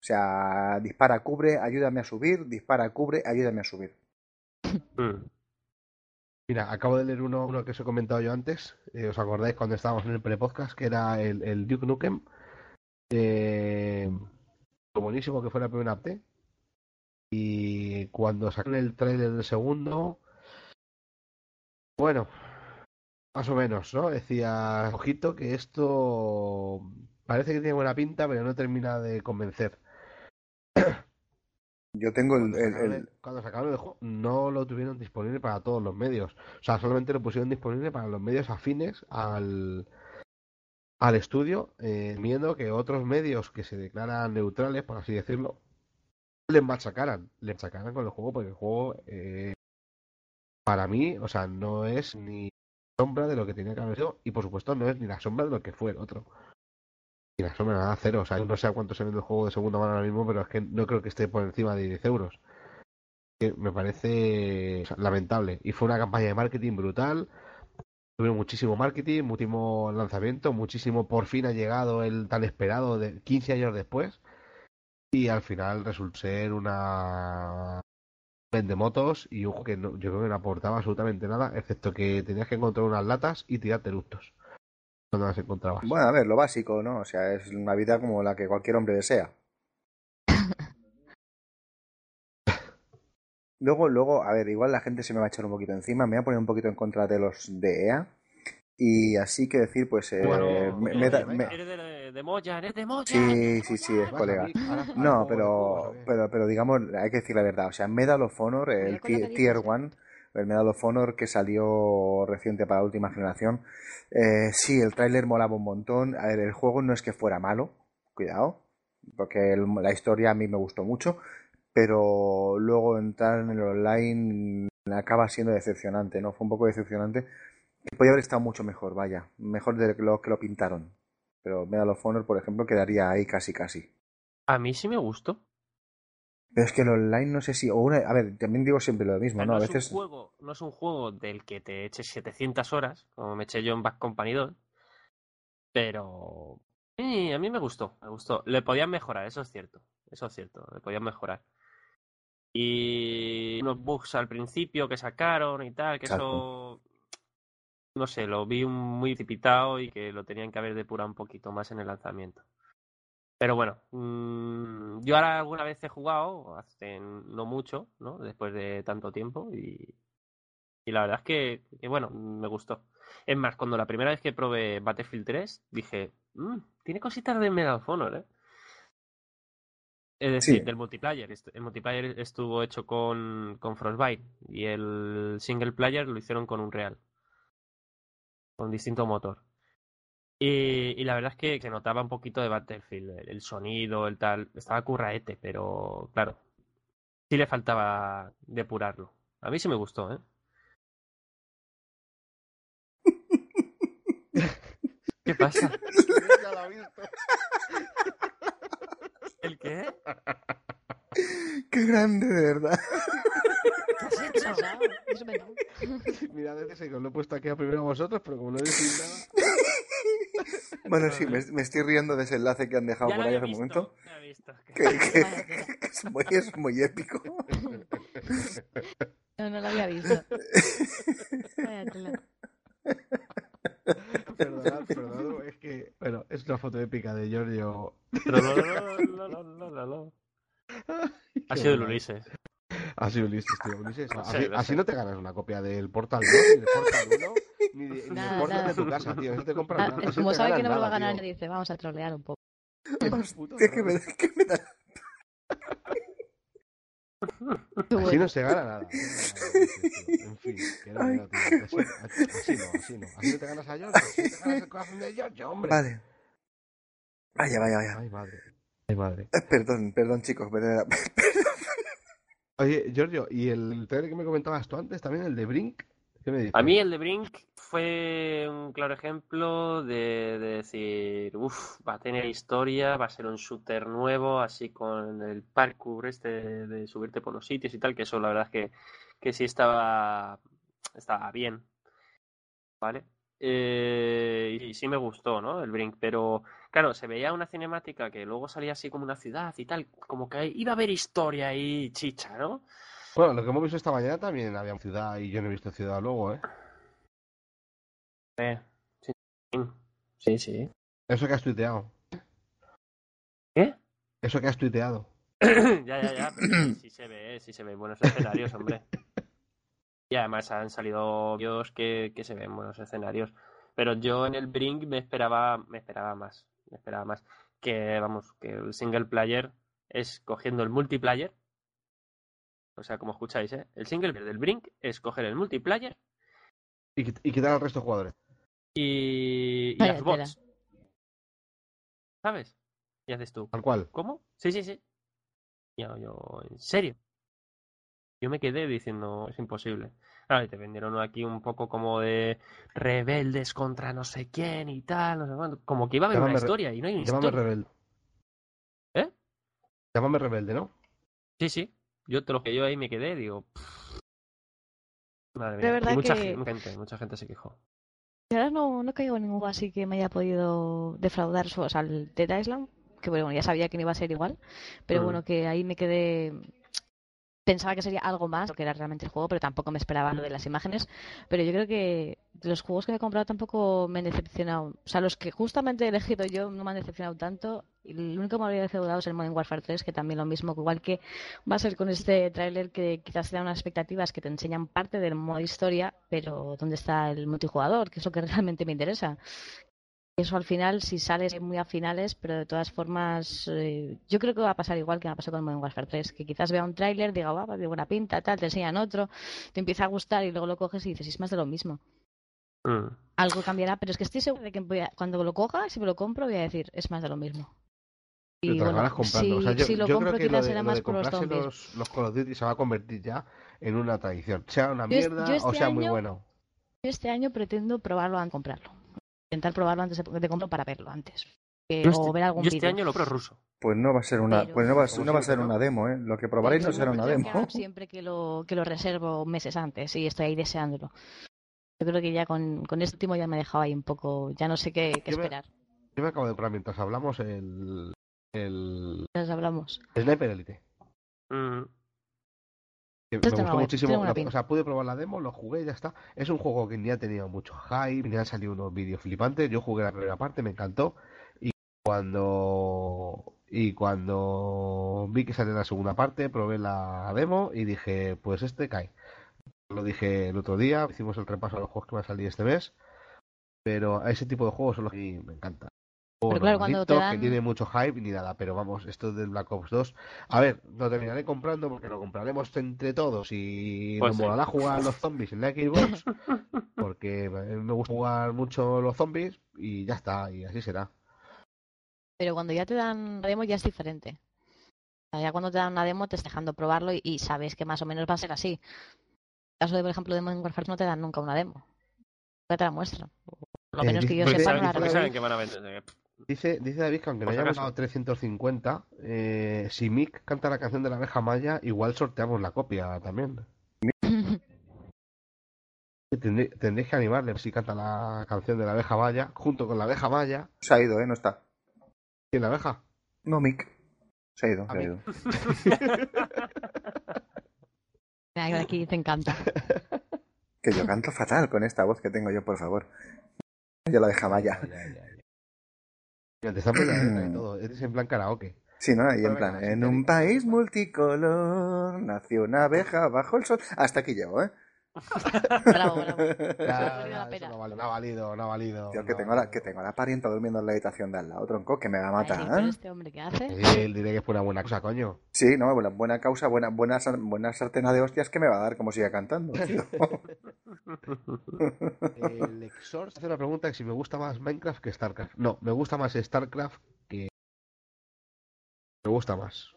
O sea, dispara, cubre, ayúdame a subir, dispara, cubre, ayúdame a subir. Mm. Mira, acabo de leer uno, uno que os he comentado yo antes. eh, ¿Os acordáis cuando estábamos en el pre-podcast? Que era el, Duke Nukem. Eh, buenísimo que fue la primera update. Y cuando sacaron el trailer del segundo. Bueno, más o menos, ¿no? Decía, ojito, que esto parece que tiene buena pinta, pero no termina de convencer. *clears throat* Yo tengo el, Cuando el- sacaron, el- el, cuando sacaron el juego, no lo tuvieron disponible para todos los medios. O sea, solamente lo pusieron disponible para los medios afines al, al estudio, eh, viendo que otros medios que se declaran neutrales, por así decirlo, les machacaran. Les machacaran con el juego, porque el juego, eh, para mí, o sea, no es ni sombra de lo que tenía que haber sido, y por supuesto no es ni la sombra de lo que fue el otro. Ni la sombra, nada, cero. O sea, no sé a cuánto vende el juego de segunda mano ahora mismo, pero es que no creo que esté por encima de 10 euros. Que me parece lamentable. Y fue una campaña de marketing brutal. Tuvieron muchísimo marketing, muchísimo lanzamiento, muchísimo por fin ha llegado el tan esperado de 15 años después. Y al final resultó ser una vende motos y un juego que no- yo creo que no aportaba absolutamente nada, excepto que tenías que encontrar unas latas y tirarte eructos. Cuando las encontrabas. Bueno, a ver, lo básico, ¿no? O sea, es una vida como la que cualquier hombre desea. *laughs* Luego, luego, a ver, igual la gente se me va a echar un poquito encima, me voy a poner un poquito en contra de los de EA. Y así que decir, pues, eh, Bueno, me- da- me- Eres de, de Moya, eres de Moya. Sí, sí, sí, es ¿Vas a colega. No, pero, pero, pero digamos, hay que decir la verdad. O sea, Medal of Honor, el Tier dices, ¿eh? 1, el Medal of Honor que salió reciente para la última generación. eh, sí, el tráiler molaba un montón. El juego no es que fuera malo, cuidado, porque la historia a mí me gustó mucho, pero luego entrar en el online acaba siendo decepcionante, ¿no? Fue un poco decepcionante. Podría haber estado mucho mejor, vaya, mejor de lo que lo pintaron. Pero Medal of Honor, por ejemplo, quedaría ahí casi casi. A mí sí me gustó. Pero es que el online no sé si. O una, a ver, también digo siempre lo mismo, ¿no? no, A es un juego, no es un juego del que te eches 700 horas, como me eché yo en Back Company 2. Pero sí, a mí me gustó, me gustó. Le podían mejorar, eso es cierto. Eso es cierto, le podían mejorar. Y unos bugs al principio que sacaron y tal, que eso no sé, lo vi muy precipitado y que lo tenían que haber depurado un poquito más en el lanzamiento. Pero bueno, mm, yo ahora alguna vez he jugado, hace no mucho, ¿no? Después de tanto tiempo y, y la verdad es que, que, bueno, me gustó. Es más, cuando la primera vez que probé Battlefield 3, dije, "Mm, tiene cositas de Medal of Honor, ¿eh? Es decir, Sí. del multiplayer. El multiplayer estuvo hecho con, con Frostbite y el single player lo hicieron con un Real, con distinto motor. Y, y la verdad es que se notaba un poquito de Battlefield, el, el sonido, el tal, estaba curraete, pero claro, sí le faltaba depurarlo. A mí sí me gustó, ¿eh? *laughs* ¿Qué pasa? Ya lo he visto. ¿El qué? Qué grande, de verdad. Pasado, eso me da. Mirad, ese que os lo he puesto aquí a primero a vosotros, pero como no decís nada. *laughs* *laughs* Bueno, sí, me, me estoy riendo de ese enlace que han dejado Ya por ahí hace un momento. lo visto. Que, *laughs* *laughs* es, muy, es muy épico. No, no lo había visto. Vaya tela. Perdonad, perdonad, es que. Bueno, es una foto épica de Giorgio. Ha sido el Ulises. Ha sido Ulises, tío. Ulises, No sé, así, no así sé. no te ganas una copia del Portal 2, ni del Portal 1, ni, de- ni del Nada, Portal nada. de tu casa, tío. No te compras Ah, nada. así como sabe que no me lo va a nada, ganar, dice, vamos a trolear un poco. Hostia, que me, que me da- Así bueno. no se gana nada. así no nada. En fin, que no, Ay, no, tío, *laughs* así, así no, así no. Así no te ganas a Giorgio, así te ganas el corazón de Giorgio, hombre. Vale. Vaya, vaya, vaya. Ay, madre. Ay, madre. Eh, Perdón, perdón, chicos. pero- Oye, Giorgio, ¿y el trailer que me comentabas tú antes, también el de Brink? ¿Qué me dices? A mí el de Brink fue un claro ejemplo de, de decir, uff, va a tener historia, va a ser un shooter nuevo, así con el parkour este de, de subirte por los sitios y tal, que eso la verdad es que, que sí estaba, estaba bien, ¿vale? Eh, y sí me gustó, ¿no? El Brink, pero claro, se veía una cinemática que luego salía así como una ciudad y tal, como que iba a haber historia y chicha, ¿no? Bueno, lo que hemos visto esta mañana también había ciudad y yo no he visto ciudad luego, ¿eh? Eh, sí, sí, sí. Eso que has tuiteado. ¿Qué? Eso que has tuiteado. *coughs* ya, ya, ya, pero sí, sí se ve, sí se ven buenos escenarios, hombre. Y además han salido vídeos que, que se ven buenos escenarios. Pero yo en el Brink me esperaba, me esperaba más, me esperaba más. Que, vamos, que el single player es cogiendo el multiplayer. O sea, como escucháis, ¿eh? El single player del Brink es coger el multiplayer Y, y quitar al resto de jugadores. y, y Vaya las tela. bots. ¿Sabes? Y haces tú. Tal cual. ¿Cómo? Sí, sí, sí. Yo, yo, en serio. Yo me quedé diciendo, es imposible. Claro, y te vendieron aquí un poco como de rebeldes contra no sé quién y tal, no sé cuánto. Como que iba a haber Llámame una historia y no hay una Llámame historia. rebelde. ¿Eh? Llámame rebelde, ¿no? Sí, sí. Yo te lo que yo ahí me quedé, digo. pff. Madre De mía. verdad y mucha que- ge- mucha gente, mucha gente se quejó. Y ahora no, no caigo en ningún así que me haya podido defraudar. O sea, el Dead Island, que bueno, ya sabía que no iba a ser igual, pero Mm. bueno, que ahí me quedé. Pensaba que sería algo más, lo que era realmente el juego, pero tampoco me esperaba lo de las imágenes. Pero yo creo que los juegos que he comprado tampoco me han decepcionado. O sea, los que justamente he elegido yo no me han decepcionado tanto. Y el único que me habría defraudado es el Modern Warfare 3, que también lo mismo, que igual que va a ser con este tráiler que quizás te da unas expectativas que te enseñan parte del modo historia, pero ¿dónde está el multijugador? Que es lo que *laughs* realmente me interesa. Eso al final, si sales muy a finales, pero de todas formas, eh, yo creo que va a pasar igual que me ha pasado con Modern Warfare 3, que quizás vea un tráiler, diga, guau, de buena pinta, tal, te enseñan otro, te empieza a gustar y luego lo coges y dices, es más de lo mismo. Mm. Algo cambiará, pero es que estoy segura de que voy a- cuando lo coja, si me lo compro, voy a decir, es más de lo mismo. Acabarás comprando. si, o sea, yo, si lo yo compro, creo que lo quizás de, será lo más de por los zombies. los, los Call of Duty se va a convertir ya en una tradición. Sea una mierda yo este o sea muy bueno. Yo este año pretendo probarlo antes de comprarlo. Intentar probarlo antes de, de comprarlo para verlo antes. Eh, Yo o este, ver algún yo este vídeo. año lo creo ruso. Pues no va a ser una, Pero- pues no va, Como no va a ser una demo, ¿eh? Lo que probaréis no será una demo. siempre que lo, que lo reservo meses antes y estoy ahí deseándolo. Yo creo que ya con, con este último ya me he dejado ahí un poco, ya no sé qué, qué Yo me- esperar. Yo me acabo de comprar mientras hablamos el, el Nos hablamos. Sniper Elite. Mm. Que me gustó muchísimo. la- o sea, pude probar la demo, lo jugué y ya está. Es un juego que ni ha tenido mucho hype, ni han salido unos vídeos flipantes. Yo jugué la primera parte, me encantó. Y cuando y cuando vi que salía la segunda parte, probé la demo y dije, pues este cae. Lo dije el otro día, hicimos el repaso a los juegos que van a salir este mes. Pero a ese tipo de juegos son los que me encanta. Pero claro, cuando te dan- que tiene mucho hype ni nada, pero vamos, esto del Black Ops 2, a ver, lo terminaré comprando porque lo compraremos entre todos y Pues nos sí. molará jugar a los zombies en la Xbox, porque me gusta jugar mucho los zombies y ya está, y así será. Pero cuando ya te dan la demo ya es diferente. O sea, ya cuando te dan una demo te estás dejando probarlo y, y sabes que más o menos va a ser así. En caso de, por ejemplo, de Modern Warfare no te dan nunca una demo. Nunca te la muestran. Por lo Eh, menos que yo Porque sepa, no la David- saben que van a vender. Dice, dice David que aunque si hayamos acaso. dado 350, eh, si Mick canta la canción de la abeja maya, igual sorteamos la copia también. *laughs* Tendré- Tendréis que animarle si canta la canción de la abeja maya, junto con la abeja maya. Se ha ido, ¿eh? No está. ¿Quién la abeja? No, Mick. Se ha ido, se ha ido. *laughs* Aquí te encanta. Que yo canto fatal con esta voz que tengo yo, por favor. Yo la deja vaya. Ya, ya, ya. Poniendo la letra y *clears throat* todo. Eres en plan karaoke. Sí, ¿no? Y en plan, en un país multicolor nació una abeja bajo el sol. Hasta aquí llego, ¿eh? *laughs* Bravo, bravo. Valido la pena. no, vale, no ha valido, no ha valido. Tío, que no tengo, la, que tengo la parienta durmiendo en la habitación de al lado, tronco, que me va a Ay, matar. este hombre que hace. Sí, él diré que es por una buena cosa, coño. Sí, no, buena, buena causa, buena, buena, buena sartena de hostias que me va a dar como siga cantando. tío. *laughs* El Exors hace una pregunta que si me gusta más Minecraft que StarCraft. No, me gusta más StarCraft que... Me gusta más.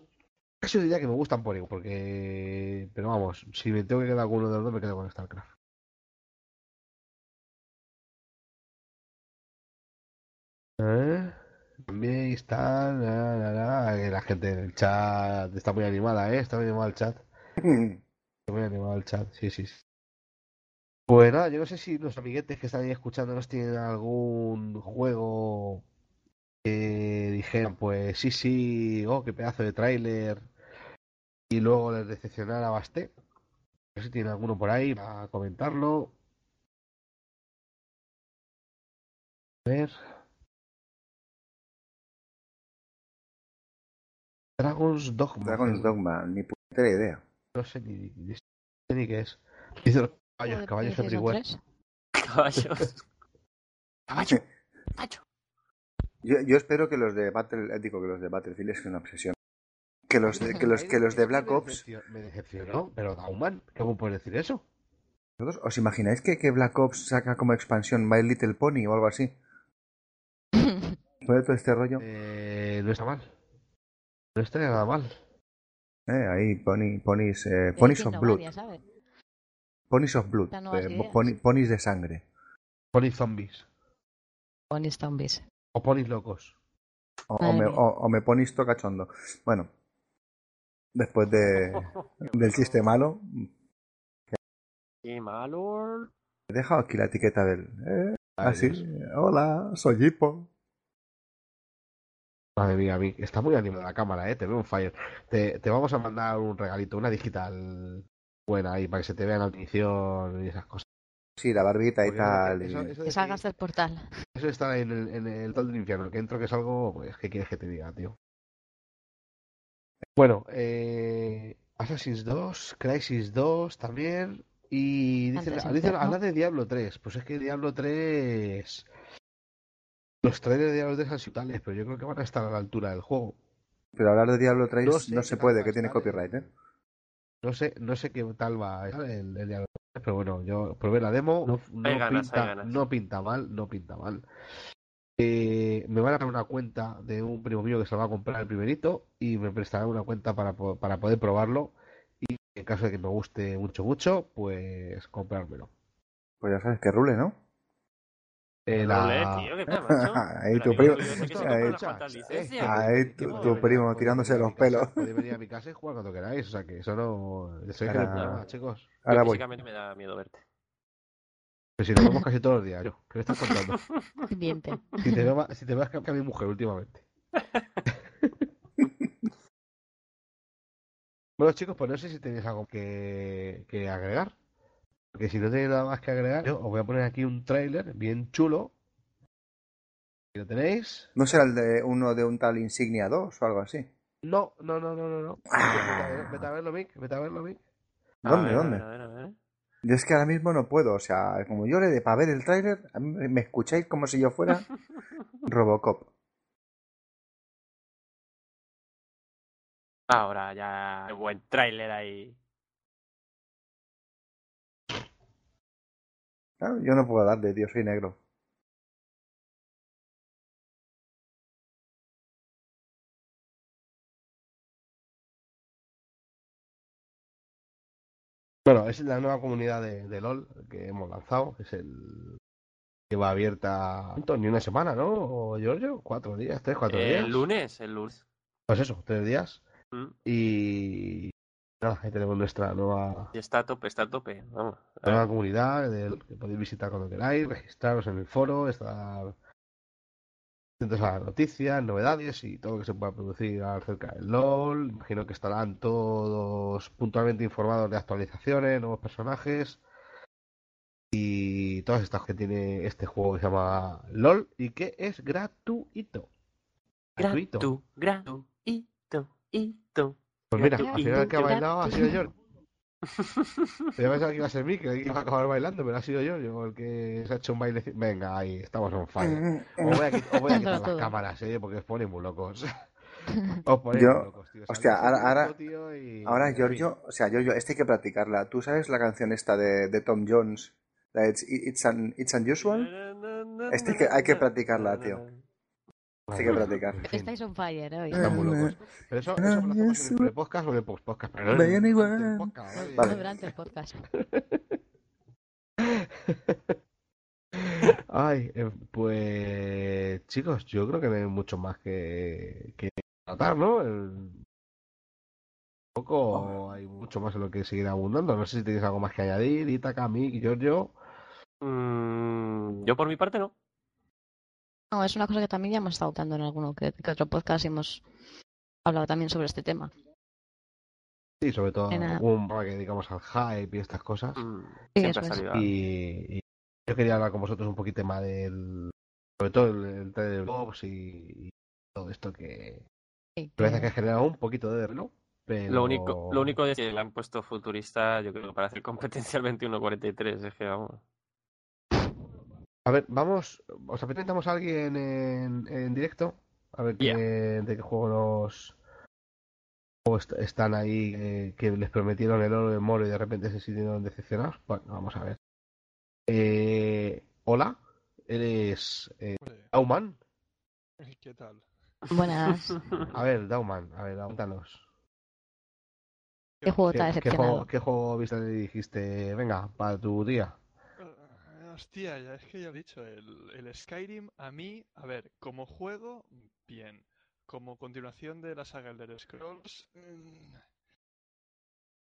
Casi diría que me gustan por igual, porque... Vamos, si me tengo que quedar con uno de los dos, me quedo con StarCraft. ¿Eh? También está... la, la, la, gente del chat está muy animada, ¿eh? Está muy animado el chat. Está *laughs* muy animado el chat, sí, sí. sí. Pues nada, yo no sé si los amiguetes que están ahí escuchándonos tienen algún juego que dijeran, pues sí, sí, oh, qué pedazo de tráiler, y luego les decepcionara Basté. No sé si tienen alguno por ahí para comentarlo. A ver. Dragon's Dogma. Dragon's Dogma, ni puta idea. No sé ni, ni sé ni qué es. Dice los caballos, caballos everywhere. 3. Caballos. *laughs* Caballo. Yo, yo espero que los de Battle, digo que los de Battlefield es una obsesión. Que los de, que los, *laughs* que los de Black Ops, Me decepcionó, pero Dauman, ¿cómo puedes decir eso? ¿vosotros ¿os imagináis que, que Black Ops saca como expansión My Little Pony o algo así? *laughs* Después de todo este rollo, Eh, no está mal. No está nada mal. eh, ahí Pony, Ponies, eh, Ponies of Blood, sabes. Ponies of Blood, eh, poni- Ponies de sangre. Pony zombies. Pony zombies. O ponis locos. O, me, o, o me ponis tocachondo. Bueno, después de, *laughs* del chiste malo, Qué malo. he dejado aquí la etiqueta del... Eh, así, Dios. hola, soy Hippo. Madre mía, Vic, está muy animada la cámara, eh. Te veo un fire. Te, te vamos a mandar un regalito, una digital buena ahí para que se te vea en la edición y esas cosas. Sí, la barbita y Porque tal. eso- y- eso de Que salgas del portal. Eso está en el, en el tal del infierno. Que entro que es algo, pues, ¿qué quieres que te diga, tío? Bueno, eh, Assassin's 2, Crisis 2 también. Y dicen, dicen, habla de Diablo 3. Pues es que Diablo 3. Los trailers de Diablo 3 han sido tales, pero yo creo que van a estar a la altura del juego. Pero hablar de Diablo 3 No no, sé qué se puede, que tiene estar copyright, ¿eh? No sé, no sé qué tal va a estar el, el Diablo 3, pero bueno, yo probé la demo. No, no Hay ganas, pinta, hay ganas. no pinta mal, no pinta mal. Eh, me van a dar una cuenta de un primo mío que se la va a comprar el primerito y me prestará una cuenta para, para poder probarlo y en caso de que me guste mucho, mucho, pues comprármelo. Pues ya sabes que rule, ¿no? Eh, la- tío, ¿qué pasa, *laughs* macho? Ahí tu primo- ahí- tu- primo tirándose los pelos. Podéis venir a mi casa y jugar cuando queráis, o sea que eso no... Que Ahora- problema, chicos. Ahora voy. Me da miedo verte. Pero si nos vemos *laughs* casi todos los días, yo. ¿Qué me estás contando? *laughs* Si te veo, si te veo que a mi mujer últimamente. *laughs* bueno, chicos, pues no sé si tenéis algo que, que agregar. Porque si no tenéis nada más que agregar, yo os voy a poner aquí un tráiler bien chulo. Si lo tenéis. ¿No será el de uno de un tal Insignia 2 o algo así? No, no, no, no, no. no. Vete a ver- Vete a verlo, Mick. Vete a verlo, Mick. A ¿Dónde, a dónde? ver, a ver, a ver. Yo es que ahora mismo no puedo, o sea, como yo le de para ver el tráiler, me escucháis como si yo fuera *laughs* Robocop. Ahora ya. Qué buen tráiler ahí. Claro, yo no puedo darle, tío, soy negro. Bueno, es la nueva comunidad de, de LOL que hemos lanzado. Es el que va abierta. ¿cuánto? Ni una semana, ¿no? ¿O Giorgio? ¿Cuatro días? ¿Tres, cuatro días? El lunes, el lunes. Pues eso, tres días. Mm. Y Nada, ahí tenemos nuestra nueva, Y está a tope, está a tope. Vamos. nueva comunidad del- que podéis visitar cuando queráis, registraros en el foro, estar atentos a las noticias, novedades y todo lo que se pueda producir acerca del LOL. Imagino que estarán todos puntualmente informados de actualizaciones, nuevos personajes y todas estas que tiene este juego que se llama LOL y que es gratuito. Gratuito. Gratu, gratuito, ito. Pues mira, Gratuito. al final que ha bailado ha sido. Yo pensaba que iba a ser mí, que iba a acabar bailando, pero ha sido yo, yo el que se ha hecho un baile. Venga, ahí, estamos on fire. Os voy a, os voy a quitar las cámaras, eh, porque os ponéis muy locos. *laughs* Os ponéis Yo- muy locos, tío. hostia, ahora- ahora- y- Ahora. Giorgio, o sea, Giorgio, este hay que practicarla. ¿Tú sabes la canción esta de, de Tom Jones? La It's, it's, un- it's Unusual. Este que- hay que practicarla, tío. Hay que fin, Estáis on fire hoy. Están muy locos. Pero eso, eso lo hacemos en el podcast o en el post-podcast. Pero no en el Vean igual. durante el podcast, ¿vale? Durante el podcast. *laughs* Ay, eh, pues chicos, yo creo que no hay mucho más que, que tratar, ¿no? El- Tampoco hay mucho más en lo que seguir abundando. No sé si tenéis algo más que añadir, Itaka, Mick, Giorgio. Mm, yo por mi parte no. No, es una cosa que también ya hemos estado hablando en alguno que, que otro podcast y hemos hablado también sobre este tema. Sí, sobre todo un programa que dedicamos al hype y estas cosas. Mm, Sí, es. algo. Y, y yo quería hablar con vosotros un poquito más del. Sobre todo el, el trailer de Vox y, y todo esto que. Sí, Parece que- que ha generado un poquito de reloj. Pero... Lo único, lo único es que le han puesto futurista, yo creo, para hacer *laughs* competencia al 2143. Es que vamos. A ver, vamos. ¿Os presentamos a alguien en, en directo? A ver qué, Yeah. de qué juego nos. juegos est- están ahí eh, que les prometieron el oro de moro y de repente se sintieron decepcionados. Bueno, vamos a ver. Eh, hola, eres eh, Dauman. *laughs* ¿qué tal? Buenas. A ver, Dauman, a ver, cuéntanos. ¿Qué juego ¿Qué, te ha qué decepcionado? juego, ¿Qué juego viste y dijiste, venga, para tu día? Hostia, ya es que ya he dicho, el, el Skyrim a mí, a ver, como juego, bien. Como continuación de la saga Elder Scrolls, mm,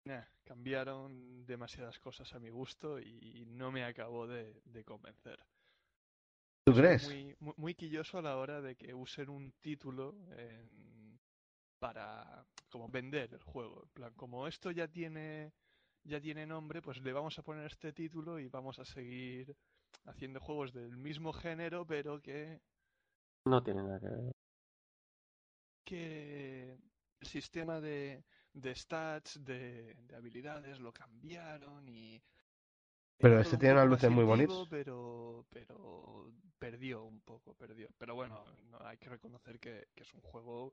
nah, cambiaron demasiadas cosas a mi gusto y no me acabó de, de convencer. ¿Tú crees? Muy, muy, muy quilloso a la hora de que usen un título en- para como vender el juego. En plan, como esto ya tiene ya tiene nombre, pues le vamos a poner este título y vamos a seguir haciendo juegos del mismo género, pero que, No tiene nada que ver. que el sistema de, de stats, de, de habilidades lo cambiaron y Pero este tiene unas luces muy bonitas. Pero, pero perdió un poco, perdió. Pero bueno, no, hay que reconocer que, que es un juego,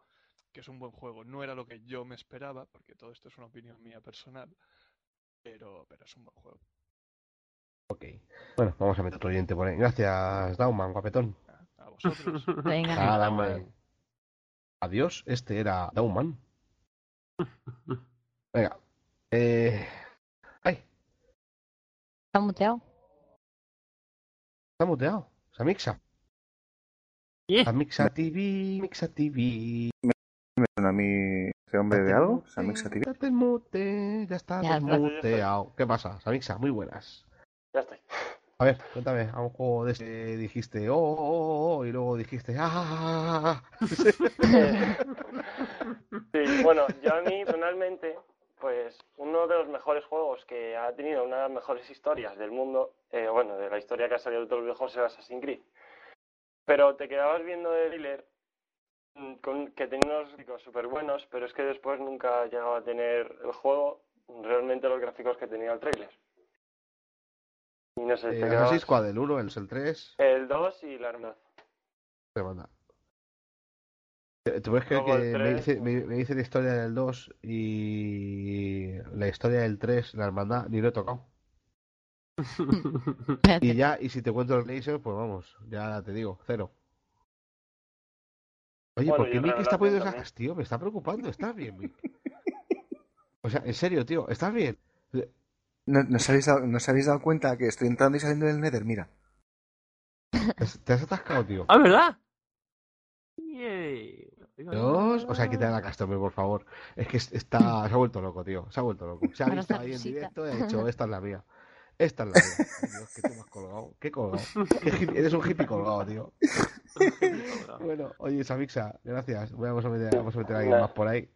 que es un buen juego. No era lo que yo me esperaba, porque todo esto es una opinión mía personal, pero, pero es un buen juego. Ok. Bueno, vamos a meter otro oyente por ahí. Gracias, Dauman, guapetón. A, a vosotros. *laughs* Venga. Dauman. hombre. Adiós, este era Dauman. *laughs* Venga. Eh... Ay, ¿Está muteado? está muteado. Samixa. Yeah. Samixa TV, Mixa TV. ¿Me suena a mí ese hombre de algo? Samixa en mute, ya está Ya muteado. ¿Qué pasa, Samixa? Muy buenas. Ya estoy. A ver, cuéntame, a un juego de ese dijiste oh, oh, oh, oh", y luego dijiste ah, ah, ah, ah". *laughs* Sí, bueno, yo a mí personalmente, pues uno de los mejores juegos que ha tenido una de las mejores historias del mundo, eh, bueno, de la historia que ha salido de todos los viejos era Assassin's Creed. Pero te quedabas viendo el thriller mm, con, que tenía unos gráficos súper buenos, pero es que después nunca llegaba a tener el juego realmente los gráficos que tenía el trailer. Y no sé, te Eh, quedabas Assassin's Squad, el 1, el, el 3, el 2 y la te manda. ¿Te te puedes creer Luego que el me 3, dice, me, me dice la historia del 2 y la historia del 3, la hermandad, ni lo he tocado? *laughs* Y ya, y si te cuento el laser, pues vamos, ya te digo, cero. Oye, Bueno, ¿por qué el Mick está poniendo también. esas tío? Me está preocupando, ¿estás bien, Mick? O sea, en serio, tío, ¿estás bien? ¿No, no os habéis dado, no os habéis dado cuenta que estoy entrando y saliendo del Nether? Mira. ¿Te has- ¿Te has atascado, tío? ¡Ah, verdad! Venga, Dos. O sea, quita la Castorme, por favor. Es que es- está, se ha vuelto loco, tío. Se ha vuelto loco. Se ha visto ahí en directo y ha dicho, esta es la mía. Esta es la. Ay, Dios, que tú me has colgado. ¿Qué colgado? ¿Qué hippie- Eres un hippie colgado, tío. *laughs* Bueno, oye, Samixa, gracias. Vamos a meter, vamos a meter a alguien Nada. más por ahí.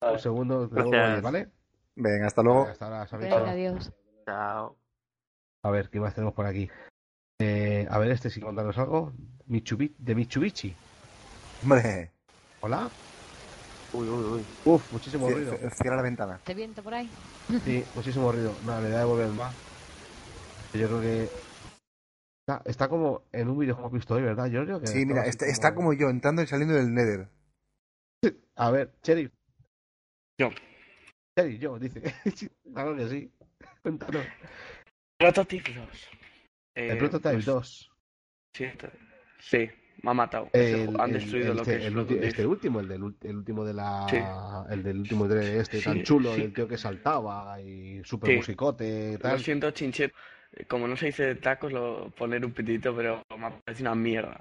Un segundo, oír, ¿vale? Venga, hasta luego. Hasta ahora, Samixa. Venga, adiós. Chao. A ver, ¿qué más tenemos por aquí? Eh, a ver, este, si contarnos algo. Mitsubishi, de Mitsubishi. Hombre, Hola. Uy, uy, uy. Uf, muchísimo ruido. cierra la ventana. ¿Te viento por ahí? Sí, muchísimo ruido. No, le da de volver más. Yo creo que. Está, está como en un videojuego que hemos visto hoy, ¿verdad, Giorgio? Que Sí, mira, está, está como yo, entrando y saliendo del Nether. A ver, Cherry. Yo. Cherry, yo, dice. *laughs* claro que sí. Cuéntanos. Prototype 2. Eh, El Prototype pues, 2. Sí, sí, me ha matado. El, Han el- destruido el- lo que este, es el ulti- Prototype. este último, el del, el último de la. Sí. El del último de este Sí, tan chulo, sí. del tío que saltaba y super Sí. musicote y Lo tal. siento, Chinchet. Eh, Como no se dice de tacos, lo poner un pitito, pero me parece una mierda.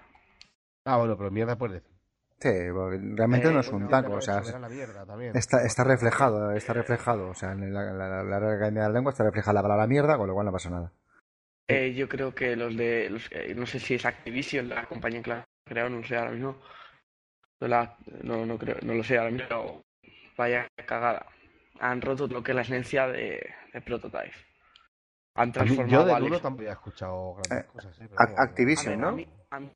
Ah, bueno, pero mierda puedes decir. Sí, realmente Eh, no es un taco, o sea, está, está reflejado, está reflejado. O sea, en la, la, la, la Academia de la Lengua está reflejada la palabra mierda, con lo cual no pasa nada. Eh, yo creo que los de. Los, eh, no sé si es Activision, la compañía que la crearon, no sé ahora mismo. No, la- no, no creo, no lo sé ahora mismo, pero vaya cagada. Han roto lo que es la esencia de, de Prototype. Han A mí- transformado yo a del Alex. 1 tampoco había escuchado grandes Eh, cosas. ¿eh? Pero Activision, A ¿no? a mí- a mí-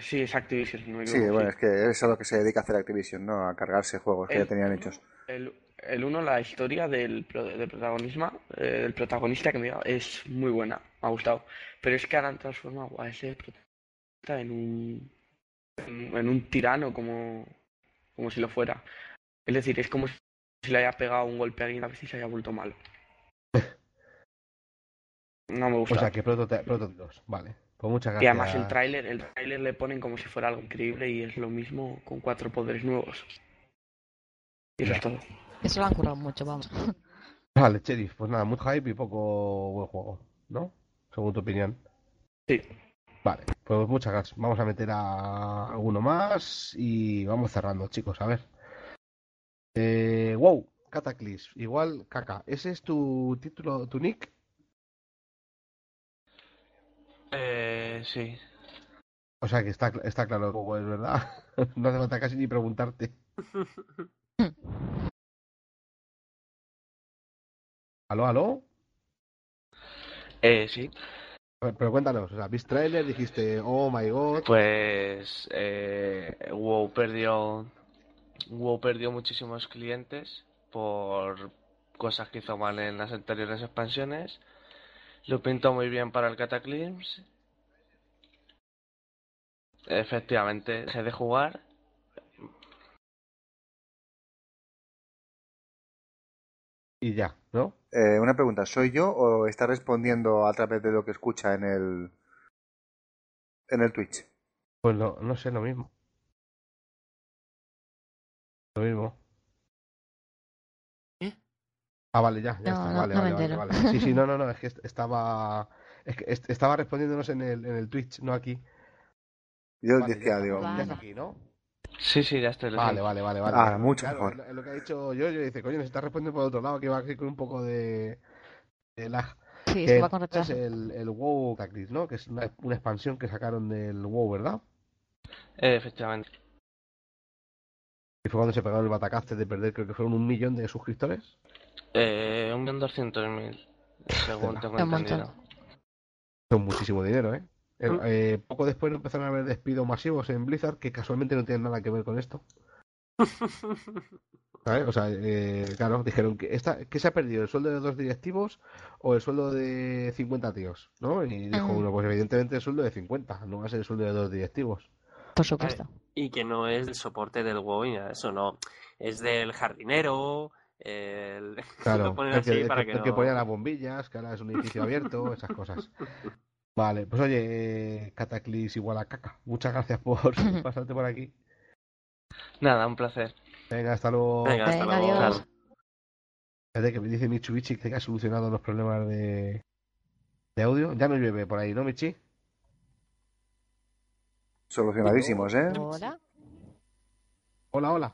sí, es Activision. si no me Sí, bueno, es que es a lo que se dedica a hacer Activision, ¿no? A cargarse juegos que ya tenían hechos. El, el uno, la historia del, del protagonismo, eh, del protagonista que me dio, es muy buena, me ha gustado. Pero es que ahora han transformado a ese protagonista en un en, en un tirano como, como si lo fuera. Es decir, es como si le haya pegado un golpe a alguien a veces y se haya vuelto malo. No me O gusta. sea, que Prototype, Prototype 2, vale. Pues muchas Y gracias. además el tráiler, el tráiler le ponen como si fuera algo increíble y es lo mismo con cuatro poderes nuevos. Y eso Ya. es todo. Eso lo han currado mucho, vamos. *laughs* Vale, Sheriff, pues nada, mucho hype y poco buen juego, ¿no? Según tu opinión. Sí. Vale, pues muchas gracias. Vamos a meter a alguno más y vamos cerrando, chicos, a ver. Eh, wow, Cataclysm, igual caca. ¿Ese es tu título, tu nick? Eh, sí. O sea que está, está claro el juego, es verdad. *laughs* no hace falta casi ni preguntarte. *laughs* ¿Aló, aló? Eh, sí. Pero cuéntanos, o sea, ¿viste trailer? Dijiste, oh my god. Pues eh, WoW perdió WoW perdió muchísimos clientes por cosas que hizo mal en las anteriores expansiones. Lo pintó muy bien para el Cataclysm. Efectivamente, se de jugar. Y ya, ¿no? Eh, una pregunta, ¿soy yo o está respondiendo a través de lo que escucha en el en el Twitch? Pues no, no sé, lo mismo. Lo mismo. Ah, vale, ya, ya No, está. no, Vale, no vale, vale, vale. Sí, sí, no, no, no, es que *laughs* est- estaba. Es que est- estaba respondiéndonos en el, en el Twitch, no aquí. Yo Vale, decía, ya, digo, ya está aquí, ¿no? Sí, sí, ya estoy. Vale, vale, vale, vale. Ah, mucho Claro, mejor. es lo- es que ha dicho yo, yo dice, coño, se está respondiendo por otro lado, que va aquí con un poco de, de lag. Sí, Que se va con retraso. el, el WoW Cataclysm, ¿no? Que es una, una expansión que sacaron del WoW, ¿verdad? Eh, efectivamente. Y fue cuando se pegaron el batacaste de perder, creo que fueron un millón de suscriptores. Eh, un millón doscientos mil, según *laughs* tengo entendido. Son muchísimo dinero, ¿eh? Eh, Mm. eh, poco después empezaron a haber despidos masivos en Blizzard que casualmente no tienen nada que ver con esto. *laughs* ¿sabes? O sea, eh, claro, dijeron que esta, ¿qué se ha perdido? ¿El sueldo de dos directivos o el sueldo de 50 tíos? ¿No? Y dijo Mm. uno, pues evidentemente el sueldo de 50, no va a ser el sueldo de dos directivos. Por supuesto. Y que no es el soporte del WoW ni nada de eso, no. Es del jardinero, el... *laughs* Claro, lo ponen el que, el para que- que el que no- ponía las bombillas, que ahora es un edificio abierto, esas cosas. *laughs* Vale, pues oye, eh, Cataclysm igual a caca. Muchas gracias por *laughs* pasarte por aquí. Nada, un placer. Venga, hasta luego. Venga, hasta Venga, luego. adiós. Fíjate que me dice Mitsubishi que ha solucionado los problemas de, de audio. Ya no llueve por ahí, ¿no, Michi? solucionadísimos, ¿eh? Hola. Hola, hola.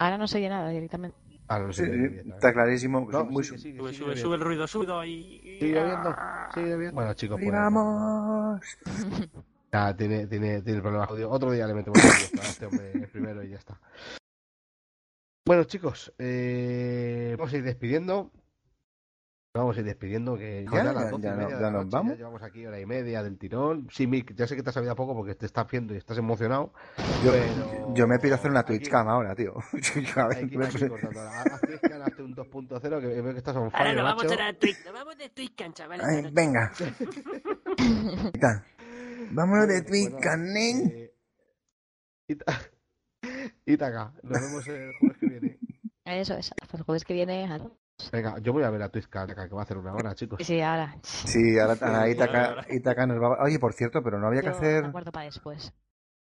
Ahora no se oye nada directamente. Ah, no, Sí, sí, está clarísimo. No, muy- sigue, sigue, Sube, sigue sube, bien. sube el ruido, sube y... Sigue viendo, sigue viendo. Bueno, chicos, ¡Ahí pues, vamos! *laughs* Ya, tiene, tiene, tiene problemas de audio. Otro día le metemos audio a este hombre el primero y ya está. Bueno, chicos, eh, vamos a ir despidiendo. Vamos a ir despidiendo, que ¿Ya? ¿Ya- 12 ya no- ya la nos noche, vamos? ya llevamos aquí hora y media del tirón. Sí, Mick, ya sé que te has sabido poco porque te estás viendo y estás emocionado. Yo, pero yo me pido hacer una aquí- Twitch cam ahora, tío. *laughs* A ver, ir cortando. Haz Twitchcam, hazte un 2.0 que veo que estás on Ahora fire, nos vamos macho. a Twitch, nos vamos de Twitch, chavales. Ay, venga. *laughs* *laughs* Vámonos de Twitch bueno, cam, nen. eh, Ita- Itaca, nos vemos el jueves que viene. Eso es. Hasta el jueves que viene. adiós. Venga, yo voy a ver a Twitchcam, que va a hacer una hora, chicos. Sí, ahora. Sí, ahora, ahora ahora. Itaca nos va a... Oye, por cierto, pero no había que Yo hacer... me acuerdo para después.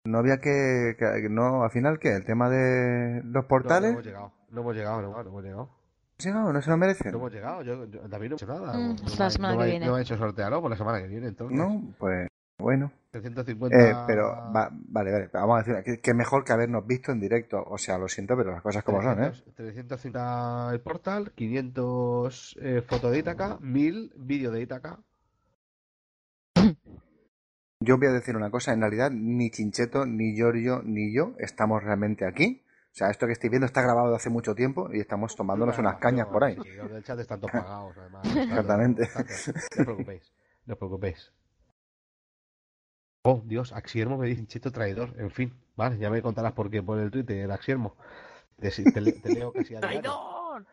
No había que... que- No, al final, ¿qué? ¿El tema de los No, no portales? hemos llegado, no hemos llegado, no, no hemos llegado. Sí, no, no se lo merecen. No hemos llegado, yo, yo- David no ha hecho nada. Mm, no, la semana no que ha- viene. no ha hecho sortearlo por la semana que viene, entonces. No, pues bueno. 350... Eh, pero va- vale, vale, vamos a decir que, que mejor que habernos visto en directo. O sea, lo siento, pero las cosas como son, ¿eh? 300, 350 el portal, 500 eh, foto de Itaca, 1000 vídeo de Itaca. *clears throat* Yo voy a decir una cosa, en realidad ni Chincheto, ni Giorgio, ni yo estamos realmente aquí. O sea, esto que estoy viendo está grabado de hace mucho tiempo y estamos tomándonos unas cañas por ahí. Sí, los del chat están todos *laughs* pagados, además. Exactamente. No os preocupéis, no os preocupéis. Oh, Dios, Axiermo me dice Cheto traidor. En fin, vale, ya me contarás por qué por el Twitter, el Axiermo. Te, te te leo casi a diario. ¡Traidor!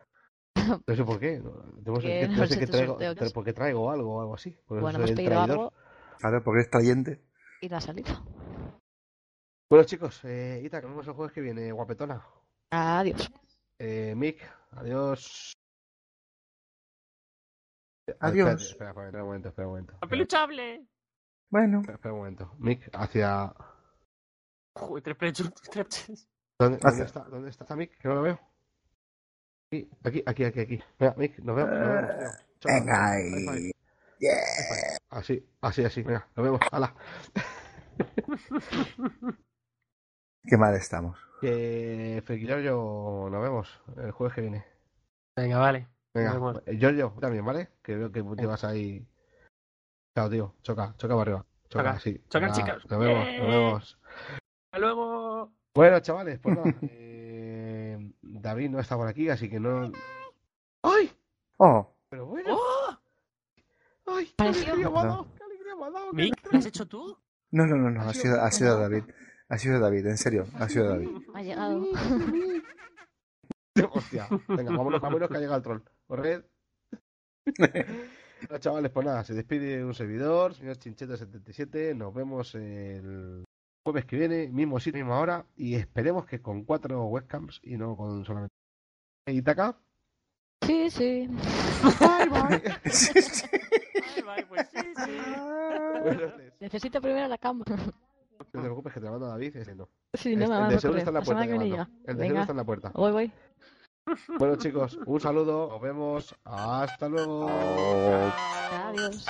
No sé por qué. No, no sé, no sé qué traigo, sorteo, porque traigo algo o algo así. Por Bueno, soy hemos el pedido traidor. algo Claro, porque es trayente. y no ha salido. Bueno, chicos, eh, Ita, nos vemos el jueves que viene, guapetona. Adiós. Eh, Mick, adiós. Adiós. Espera, espera, espera un momento, espera un momento. Espera, ¡Apeluchable! Bueno, espera, un momento. Mick, hacia. Joder, tres plechos, tres plechos. ¿Dónde, Hacia- dónde está, ¿Dónde está Mick? Que no lo veo. Aquí, aquí, aquí, aquí. aquí. Venga, Mick, nos vemos. Nos vemos tío. Chao, venga ahí. Yeah. Así, así, así. Venga, nos vemos. Hala. *laughs* Qué mal estamos. Que Giorgio, nos vemos el jueves que viene. Venga, vale. Venga, eh, Giorgio, también, ¿vale? Que veo que llevas ahí. Chao, tío. Choca, choca para arriba. Choca, Choca. sí. Venga, chicas. Nos vemos, nos vemos. Hasta luego. Bueno, chavales, pues nada. *laughs* eh, David no está por aquí, así que no. ¡Ay! Oh, Pero bueno. ¡Oh! ¡Ay! ¡Qué alegría me ha dado! ¡Qué alegría me ha dado! Mick, ¿lo has hecho tú? no, no, no, no, Ha sido ha sido. David. Ha sido David, en serio, ha sido David. Ha llegado. *laughs* Hostia, venga, vámonos, vámonos que ha llegado el troll. Corred. *laughs* Bueno, chavales, pues nada, se despide un servidor, señor Chincheto77. Nos vemos el jueves que viene, mismo sitio, misma hora. Y esperemos que con cuatro webcams y no con solamente. Itaca. Sí, sí. Bye, bye. *laughs* Ay, vale, pues sí, sí. Buenas noches. Necesito primero la cama. No te preocupes que te la mando a David, ese no. Sí, no me el va de seguro está en la puerta. El de seguro está en la puerta. Voy, voy. Bueno, chicos, un saludo, nos vemos. Hasta luego. Adiós.